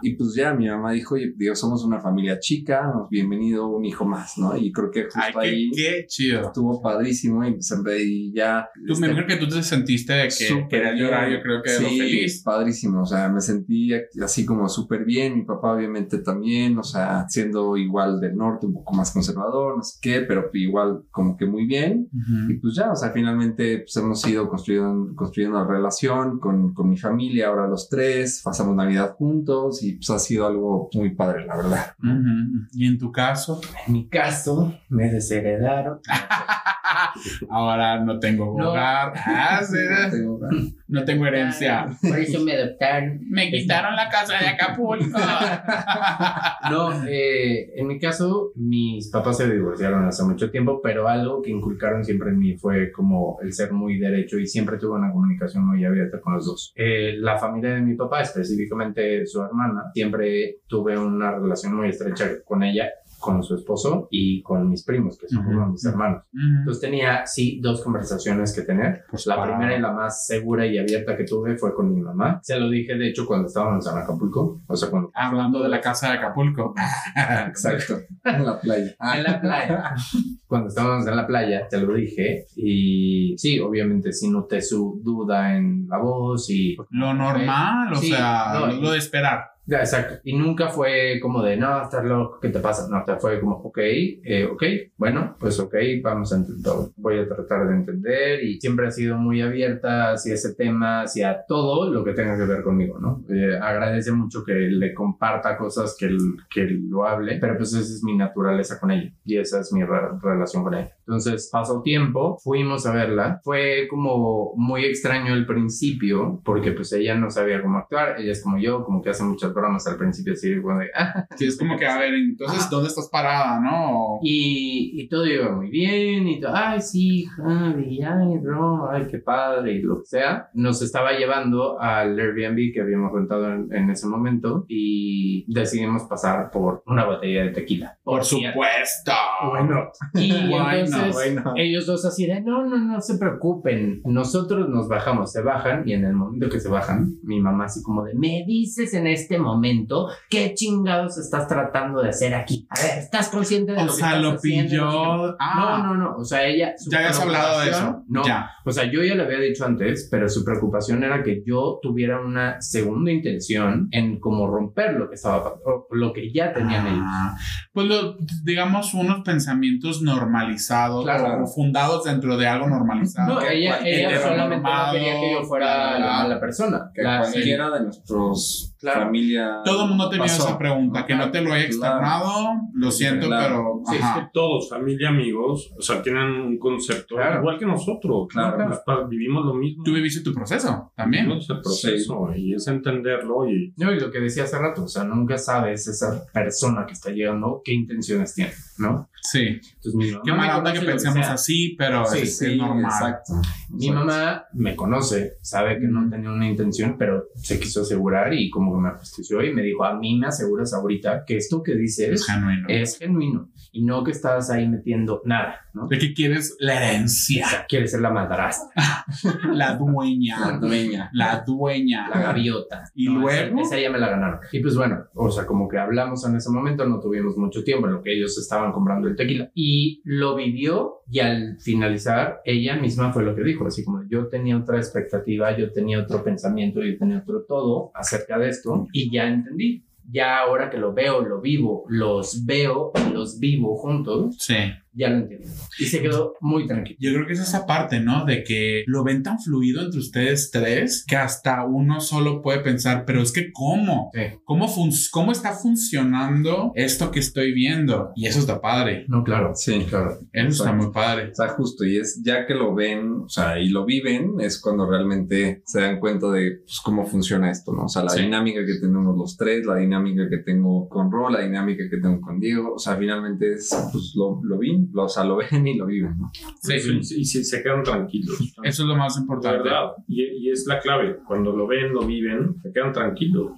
y pues ya mi mamá dijo, digo, somos una familia chica, nos- bienvenido un hijo más, ¿no? Y creo que justo Ay, qué, ahí qué chido. estuvo padrísimo y, pues, y ya... Tú este, me imagino que tú te sentiste de que querías bien. llorar, yo creo que sí, feliz. padrísimo, o sea, me sentí así como súper bien, papá obviamente también, o sea, siendo igual del norte, un poco más conservador, no sé qué, pero igual como que muy bien. Ujú. Y pues ya, o sea, finalmente pues hemos ido construyendo, construyendo la relación con, con mi familia, ahora los tres, pasamos Navidad juntos y pues ha sido algo muy padre, la verdad. Ujú. Y en tu caso, En mi caso, me desheredaron. ahora no tengo No. hogar, Ah, sí, Tengo- no tengo herencia. Por eso me adoptaron. Me quitaron la casa de Acapulco. No, eh, en mi caso, mis papás se divorciaron hace mucho tiempo, pero algo que inculcaron siempre en mí fue como el ser muy derecho y siempre tuve una comunicación muy abierta con los dos. Eh, la familia de mi papá, específicamente su hermana, siempre tuve una relación muy estrecha con ella con su esposo y con mis primos, que son Ujú. como mis hermanos. Ujú. Entonces tenía, sí, dos conversaciones que tener. Pues, la wow. primera y la más segura y abierta que tuve fue con mi mamá. Se lo dije, de hecho, cuando estábamos en Acapulco. O sea, cuando... Hablando de la casa de Acapulco. Exacto. En la playa. En la playa. Cuando estábamos en la playa, te lo dije. Y sí, obviamente sí noté su duda en la voz y... Lo normal, o Sí, sea, no, lo de esperar. Ya, exacto. Y nunca fue como de, no, estás loco, ¿qué te pasa? No, fue como, ok, eh, ok, bueno, pues ok, vamos a intentar, voy a tratar de entender y siempre ha sido muy abierta hacia ese tema, hacia todo lo que tenga que ver conmigo, ¿no? Eh, agradece mucho que le comparta cosas, que, que lo hable, pero pues esa es mi naturaleza con ella y esa es mi re- relación con ella. Entonces pasó tiempo, fuimos a verla, fue como muy extraño al principio porque pues ella no sabía cómo actuar, ella es como yo, como que hace muchas bromas al principio así, como de, ah, Sí, es como que, a ver, entonces, Ajá. ¿dónde estás parada, no? y, y todo iba muy bien, y todo, ay, sí, Javi, ay, no, ay, qué padre, y lo que sea. Nos estaba llevando al Airbnb que habíamos rentado en, en ese momento y decidimos pasar por una botella de tequila. Por cierto. supuesto. Bueno, Y Bueno, entonces bueno. ellos dos así de, no, no, no se preocupen, nosotros nos bajamos, se bajan y en el momento que se bajan, mi mamá así como de, me dices en este momento qué chingados estás tratando de hacer aquí. A ver, ¿estás consciente de O lo que sea, estás lo haciendo? pilló. Ah, No, no, no, o sea, ella... Ya habías hablado de eso. No, Ya. o sea, yo ya le había dicho antes, pero su preocupación era que yo tuviera una segunda intención en como romper lo que estaba lo que ya tenían ellos. Ah, pues lo, digamos unos pensamientos normalizados Claro. o fundados dentro de algo normalizado. No, ella, ella solamente no quería que yo fuera la mala persona. Que La- cualquiera de nuestros Claro. familia. Todo el mundo ha tenido pasó. esa pregunta, que no te lo haya Claro. externado, lo siento, Claro. pero Sí, es que todos, familia, amigos, o sea, tienen un concepto Claro. igual que nosotros. Claro. Vivimos lo mismo. tú viviste tu proceso también. Vivimos el proceso y es entenderlo y No, y lo que decía hace rato, o sea, nunca sabes esa persona que está llegando qué intenciones tiene, ¿no? Sí. Entonces, mi mamá Qué me mala onda que pensemos así, pero Sí, es, Sí, es normal. exacto. Mi mamá me conoce, sabe que no tenía una intención, pero se quiso asegurar y como que me justició y me dijo, a mí me aseguras ahorita que esto que Es dices genuino. es genuino y no que estás ahí metiendo nada, ¿no? De que quieres la O herencia, sea, quieres ser la madrastra, la dueña, La dueña. la dueña. la gaviota. ¿Y No, luego? Esa, esa ya me la ganaron. Y pues bueno, o sea, como que hablamos en ese momento, no tuvimos mucho tiempo en lo que ellos estaban comprando el tequila. Y lo vivió y al finalizar, ella misma fue lo que dijo, así como yo tenía otra expectativa, yo tenía otro pensamiento, yo tenía otro todo acerca de esto y ya entendí. Ya ahora que lo veo, lo vivo, los veo, los vivo juntos, Sí. Ya lo entiendo. Y se quedó muy tranquilo. Yo creo que es esa parte, ¿no? De que lo ven tan fluido entre ustedes tres que hasta uno solo puede pensar, pero es que ¿cómo? Sí. ¿Cómo, fun- cómo está funcionando esto que estoy viendo? Y eso está padre. No, claro. Sí, Claro. Eso está muy padre. Sea, justo, y es ya que lo ven, o sea, y lo viven, es cuando realmente se dan cuenta de pues, cómo funciona esto, ¿no? O sea, la Sí. dinámica que tenemos los tres, la dinámica que tengo con Ro, la dinámica que tengo con Diego, o sea, finalmente es, pues, lo, lo vi, lo, o sea, lo ven y lo viven, ¿no? Sí, y, y se, se quedan tranquilos. Eso es lo más De importante. verdad. Y, y es la clave. Cuando lo ven, lo viven, se quedan tranquilos.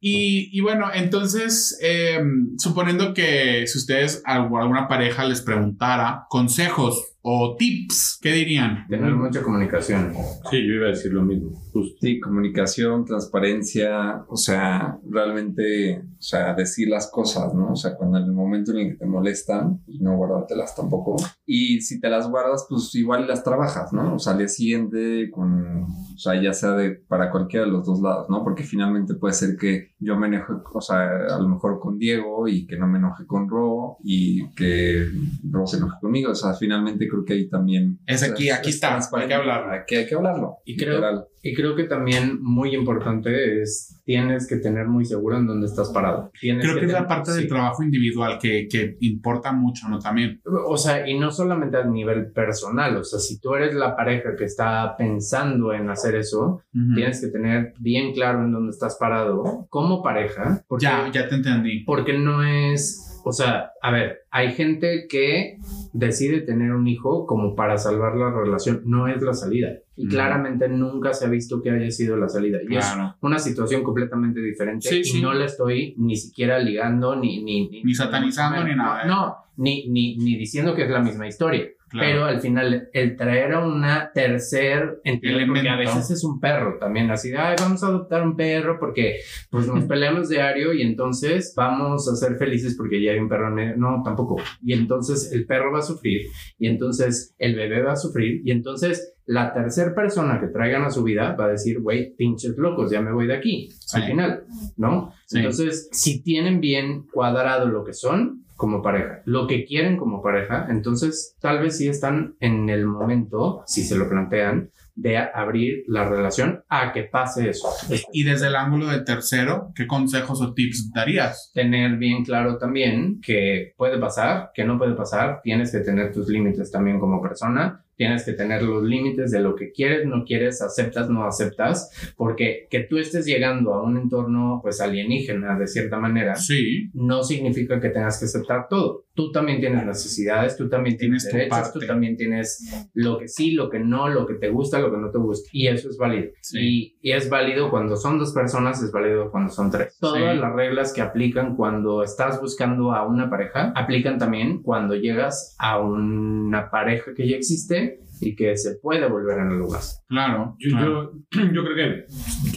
Y, y bueno, entonces, eh, suponiendo que si ustedes, algo- alguna pareja les preguntara consejos o tips, ¿qué dirían? Tener mucha comunicación. Sí, yo iba a decir lo mismo. Justo. Sí, comunicación, transparencia, o sea, realmente, o sea, decir las cosas, ¿no? O sea, cuando en el momento en el que te molestan, y no guardártelas tampoco. Y si te las guardas, pues igual las trabajas, ¿no? O sea, al día siguiente, con, o sea, ya sea de, para cualquiera de los dos lados, ¿no? Porque finalmente puede que yo me enoje, o sea, a lo mejor con Diego y que no me enoje con Ro y que Ro se enoje conmigo. O sea, finalmente creo que ahí también... Es o sea, aquí, aquí es está, hay que hablarlo. Aquí hay que hablarlo. Y creo- literal. Y creo que también muy importante es, tienes que tener muy seguro en dónde estás parado. Tienes Creo que es la parte del trabajo individual que, que importa mucho, ¿no? También. O sea, y no solamente a nivel personal, o sea, si tú eres la pareja que está pensando en hacer eso, tienes que tener bien claro en dónde estás parado como pareja, porque, Ya, ya te entendí. porque no es o sea, a ver, hay gente que decide tener un hijo como para salvar la relación, no es la salida. Y Mm. claramente nunca se ha visto que haya sido la salida. Y es Claro. una situación completamente diferente Sí, y sí. no la estoy ni siquiera ligando ni... Ni, Ni satanizando, ni nada, ¿eh? No, ni, ni, ni diciendo que es la misma historia. Claro. Pero al final, el traer a una tercer entidad, porque a veces es un perro también, así de, ay, vamos a adoptar un perro porque pues nos peleamos diario y entonces vamos a ser felices porque ya hay un perro en medio. No, tampoco. Y entonces el perro va a sufrir y entonces el bebé va a sufrir y entonces la tercera persona que traigan a su vida va a decir, güey, pinches locos, ya me voy de aquí. Al Sí. final, ¿no? Sí. Entonces, si tienen bien cuadrado lo que son como pareja, lo que quieren como pareja, entonces tal vez sí están en el momento, si se lo plantean, de abrir la relación a que pase eso. Y desde el ángulo del tercero, ¿qué consejos o tips darías? Tener bien claro también que puede pasar, que no puede pasar, tienes que tener tus límites también como persona, tienes que tener los límites de lo que quieres, no quieres, aceptas, no aceptas, porque que tú estés llegando a un entorno pues alienígena de cierta manera, Sí, no significa que tengas que aceptar todo. Tú también tienes necesidades, tú también tienes, Tienes derechos, tú también tienes lo que sí, lo que no, lo que te gusta, lo que no te gusta. Y eso es válido. Sí. Y, y es válido cuando son dos personas, es válido cuando son tres. Todas Sí. las reglas que aplican cuando estás buscando a una pareja, aplican también cuando llegas a una pareja que ya existe y que se puede volver en el lugar. claro. Yo, claro. yo, yo creo que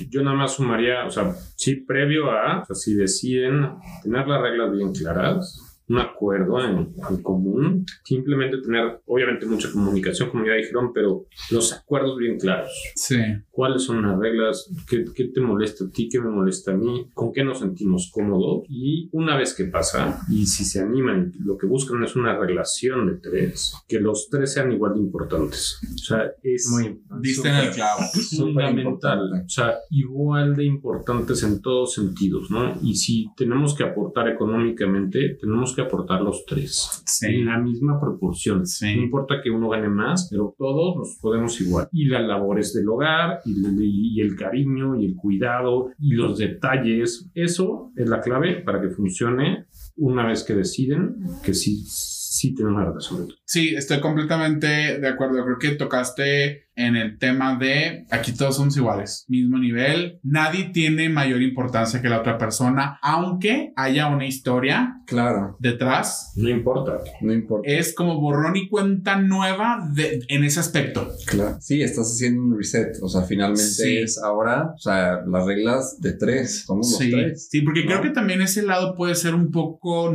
yo nada más sumaría, o sea, sí, previo a, o sea, si deciden tener las reglas bien claras, un acuerdo en, en común, simplemente tener, obviamente, mucha comunicación, como ya dijeron, pero los acuerdos bien claros. Sí, ¿Cuáles son las reglas? ¿Qué, qué te molesta a ti? ¿Qué me molesta a mí? ¿Con qué nos sentimos cómodos? Y una vez que pasa, y si se animan, lo que buscan es una relación de tres, que los tres sean igual de importantes. O sea, es Muy diste en el clavo. fundamental. O sea, igual de importantes en todos sentidos, ¿no? Y si tenemos que aportar económicamente, tenemos que aportar los tres. Sí. En la misma proporción. Sí. No importa que uno gane más, pero todos nos podemos igual. Y las labores del hogar, y, y el cariño, y el cuidado, y los detalles. Eso es la clave para que funcione una vez que deciden que sí, sí tienen una relación. Sí, estoy completamente de acuerdo. Creo que tocaste en el tema de aquí todos somos iguales, mismo nivel, nadie tiene mayor importancia que la otra persona, aunque haya una historia Claro, detrás. No importa. no importa. Es como borrón y cuenta nueva de- en ese aspecto. Claro. Sí, estás haciendo un reset. O sea, finalmente Sí. es ahora, o sea, las reglas de tres. Somos los Sí, tres. sí, porque ¿no? creo que también ese lado puede ser un poco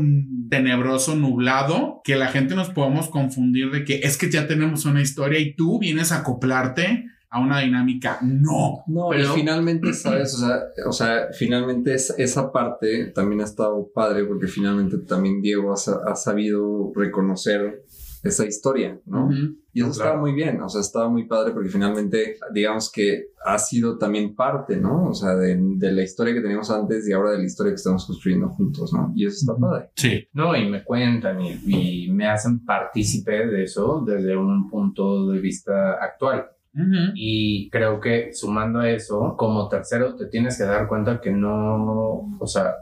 tenebroso, nublado, que la gente nos podamos confundir de que es que ya tenemos una historia y tú vienes a acoplarte a una dinámica. No. No, Pero- y finalmente, ¿sabes? O sea, o sea, finalmente es- esa parte también ha estado padre porque finalmente también Diego ha, ha sabido reconocer esa historia, ¿no? Y eso estaba muy bien, o sea, estaba muy padre porque finalmente, digamos que ha sido también parte, ¿no? O sea, de, de la historia que teníamos antes y ahora de la historia que estamos construyendo juntos, ¿no? Y eso está padre. Sí. No, y me cuentan y, y me hacen partícipe de eso desde un punto de vista actual. Ujú. Y creo que sumando a eso, como tercero, te tienes que dar cuenta que no, o sea,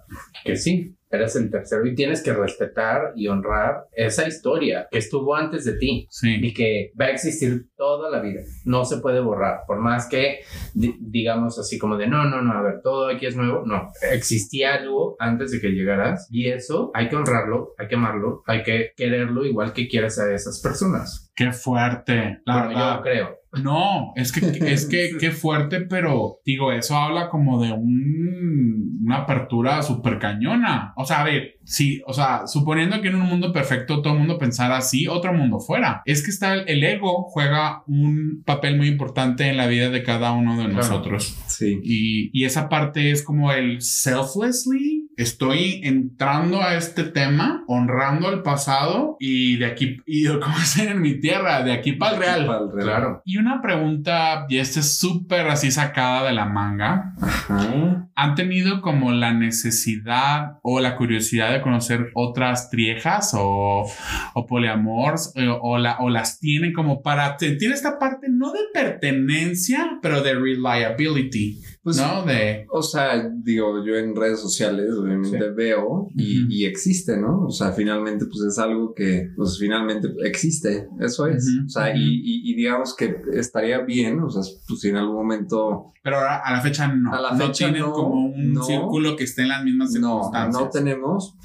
que sí, eres el tercero y tienes que respetar y honrar esa historia que estuvo antes de ti Sí. y que va a existir toda la vida. No se puede borrar, por más que di- digamos así como de no, no, no, a ver, todo aquí es nuevo. No, existía algo antes de que llegaras y eso hay que honrarlo, hay que amarlo, hay que quererlo igual que quieres a esas personas. Qué fuerte. La Bueno, verdad. yo creo. No, es que es que qué fuerte, pero digo, eso habla como de un, una apertura súper cañona. O sea, a ver, sí, o sea, suponiendo que en un mundo perfecto todo el mundo pensara así, otro mundo fuera. Es que está el, el ego juega un papel muy importante en la vida de cada uno de Claro. nosotros. Sí. Y, y esa parte es como el selflessly. Estoy entrando a este tema, honrando el pasado y de aquí, y como dicen en mi tierra, de aquí para el real. El real. Claro. Y una pregunta, y esta es súper así sacada de la manga. Ajá. ¿Han tenido como la necesidad o la curiosidad de conocer otras triejas o, o poliamors eh, o, la, o las tienen como para sentir esta parte no de pertenencia, pero de reliability, Pues, ¿no? De... O sea, digo, yo en redes sociales obviamente veo y, existe, ¿no? O sea, finalmente pues es algo que pues finalmente existe, eso es. O sea, y, y- y digamos que estaría bien, o sea, pues si en algún momento Pero ahora a la fecha no. A la no fecha tienen no, como un no. círculo que esté en las mismas no, circunstancias. no tenemos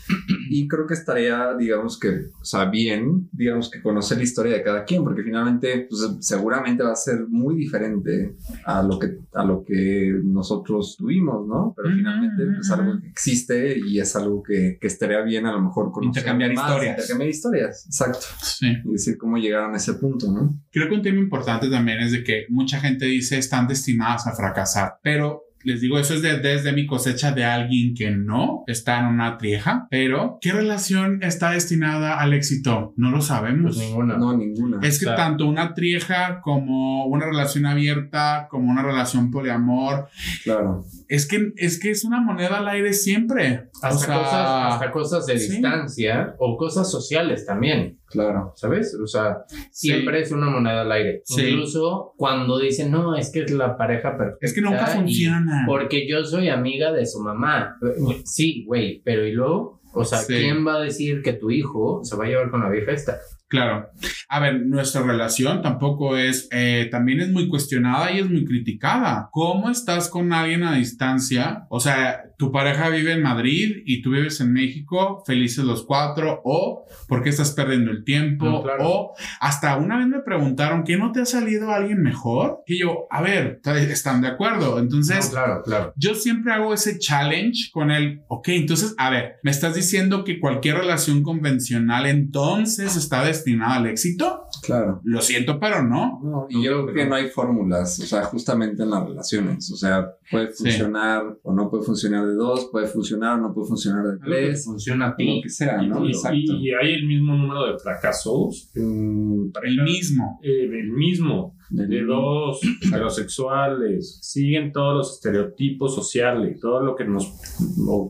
y creo que estaría, digamos que, o sea, bien, digamos que conocer la historia de cada quien, porque finalmente pues, seguramente va a ser muy diferente a lo que, a lo que nosotros tuvimos, ¿no? Pero Ujú, finalmente ujú, es algo que existe y es algo que, que estaría bien a lo mejor conocer Intercambiar más, historias. Intercambiar historias, exacto. Sí. Y decir cómo llegaron a ese punto, ¿no? Creo que un tema importante también es de que mucha gente dice están destinadas a fracasar, pero les digo, eso es de- desde mi cosecha de alguien que no está en una trieja, pero ¿qué relación está destinada al éxito? No lo sabemos. Pues ninguna. No, ninguna. Es que tanto una trieja como una relación abierta, como una relación poliamor, Claro. Es que es, que es una moneda al aire siempre. Hasta, o sea, cosas, hasta cosas de sí. distancia o cosas sociales también, Claro. ¿sabes? O sea, sí. siempre es una moneda al aire. Sí. Incluso cuando dicen, no, es que es la pareja perfecta. Es que nunca funciona. Porque yo soy amiga de su mamá. Sí, güey, pero ¿y luego? O sea. ¿quién va a decir que tu hijo se va a llevar con la vieja esta? Claro. A ver, nuestra relación tampoco es, eh, también es muy cuestionada y es muy criticada. ¿Cómo estás con alguien a distancia? O sea, tu pareja vive en Madrid y tú vives en México, felices los cuatro, o ¿por qué estás perdiendo el tiempo? No, claro. O hasta una vez me preguntaron, ¿que no te ha salido alguien mejor? Y yo, a ver, están de acuerdo. Entonces, No, claro, claro. yo siempre hago ese challenge con el, ok, entonces, a ver, ¿me estás diciendo que cualquier relación convencional entonces está destinada al éxito? Claro. Lo siento, pero no. No, y No, yo creo que no. no hay fórmulas, o sea, justamente en las relaciones, o sea, puede Sí. funcionar o no puede funcionar de dos, puede funcionar o no puede funcionar de tres, funciona a lo ti. que sea, ¿no? Y, Exacto. y- y hay el mismo número de fracasos en El mismo. eh, el mismo Del- de dos heterosexuales siguen todos los estereotipos sociales todo lo que nos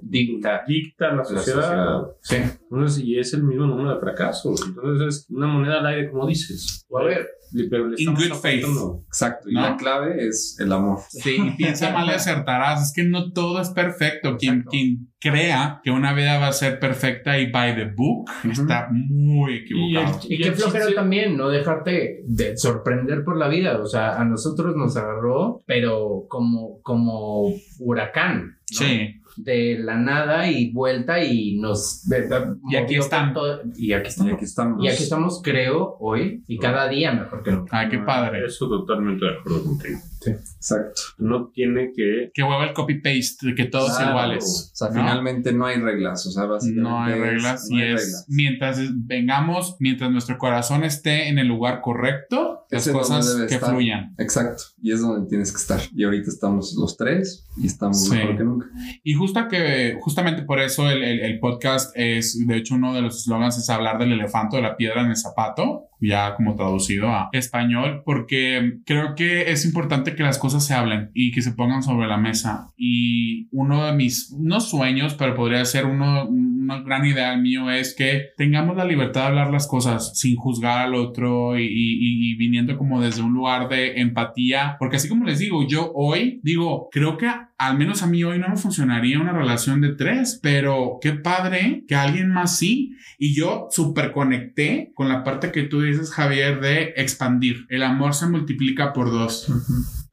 Dicta. dicta la La sociedad Sí. Entonces y es el mismo número de fracasos entonces es una moneda al aire como dices A ver, pero le In good faith. Exacto, y ¿No? la clave es el amor. Sí, y piensa mal y acertarás. Es que no todo es perfecto. Quien, quien crea que una vida va a ser perfecta y by the book está muy equivocado. Y Y qué el flojera también, no dejarte de sorprender por la vida. O sea, a nosotros nos agarró, pero como, como huracán. ¿no? Sí. De la nada y vuelta y nos. de- de- Y aquí están. todo- y aquí Y estamos. aquí estamos. Y aquí estamos, creo, hoy y cada día mejor que nunca. Ay, qué padre. eso totalmente de acuerdo contigo Exacto. no tiene que Que hueva el copy-paste de que todos Claro. iguales. O sea, ¿no? finalmente no hay reglas, o sea, básicamente No hay es- reglas no y hay es reglas. mientras vengamos, mientras nuestro corazón esté en el lugar correcto, las Ese es cosas que estar. fluyan. Exacto, y es donde tienes que estar. Y ahorita estamos los tres y estamos Sí. mejor que nunca. Y justa que, justamente por eso el, el- el podcast es, de hecho, uno de los eslogans es hablar del elefante o de la piedra en el zapato, ya como traducido a español, porque creo que es importante que las cosas se hablen y que se pongan sobre la mesa. Y uno de mis, no sueños, pero podría ser uno, una gran idea mío es que tengamos la libertad de hablar las cosas sin juzgar al otro y, y- y viniendo como desde un lugar de empatía, porque así como les digo, yo hoy digo, creo que al menos a mí hoy no me funcionaría una relación de tres, pero qué padre que alguien más sí. Y yo súper conecté con la parte que tú dices, Javier, de expandir. El amor se multiplica por dos.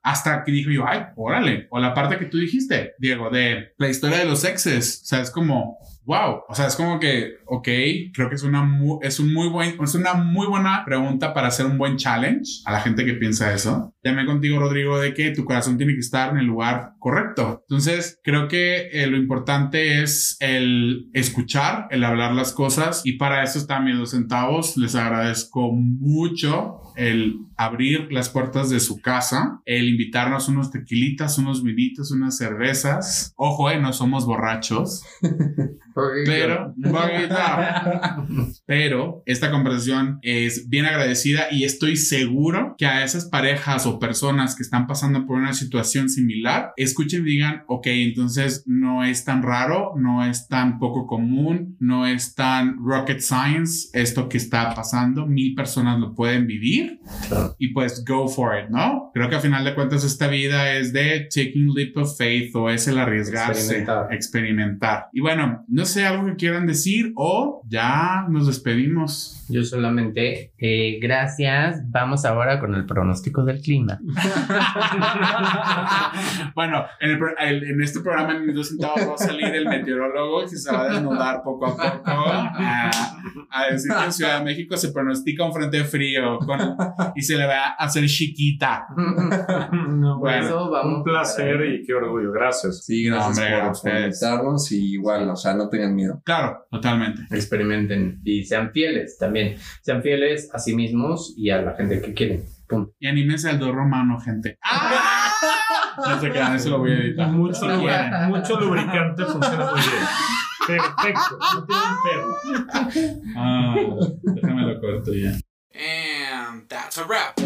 Hasta que dijo yo, ay, órale. O la parte que tú dijiste, Diego, de la historia de los exes. O sea, es como, wow. O sea, es como que, ok, creo que es una, es un muy buen, es una muy buena pregunta para hacer un buen challenge a la gente que piensa eso. Llamé contigo, Rodrigo, de que tu corazón tiene que estar en el lugar correcto. Entonces, creo que eh, lo importante es el escuchar, el hablar las cosas. Y para eso están mis dos centavos. Les agradezco mucho el abrir las puertas de su casa, el invitarnos unos tequilitas, unos vinitos, unas cervezas. Ojo, eh, no somos borrachos. Pero. Pero esta conversación es bien agradecida y estoy seguro que a esas parejas o personas que están pasando por una situación similar, escuchen y digan, ok, entonces no es tan raro, no es tan poco común, no es tan rocket science esto que está pasando, mil personas lo pueden vivir y pues go for it, ¿no? Creo que a final de cuentas esta vida es de taking leap of faith o es el arriesgarse, Experimentar. experimentar. Y bueno, no sé algo que quieran decir o ya nos despedimos. Yo solamente, eh, gracias. Vamos ahora con el pronóstico del clima. bueno, en, el el- en este programa en mis dos centavos va a salir el meteorólogo que se va a desnudar poco a poco a, a decir que en Ciudad de México se pronostica un frente frío con- y se le va a hacer chiquita. No, Por Bueno, eso vamos un placer y qué orgullo. Gracias. Sí, gracias No, hombre, por, invitarnos y igual, o sea, no tengan miedo. Claro, totalmente. experimenten y sean fieles también. Sean fieles a sí mismos y a la gente que quieren. Punto. Y anímense al dos romano, gente. ¡Ah! No se crean, eso lo voy a editar. Mucho, mucho lubricante funciona muy bien. Perfecto. No tiene un perro. Ah, déjame lo corto ya. And that's a wrap.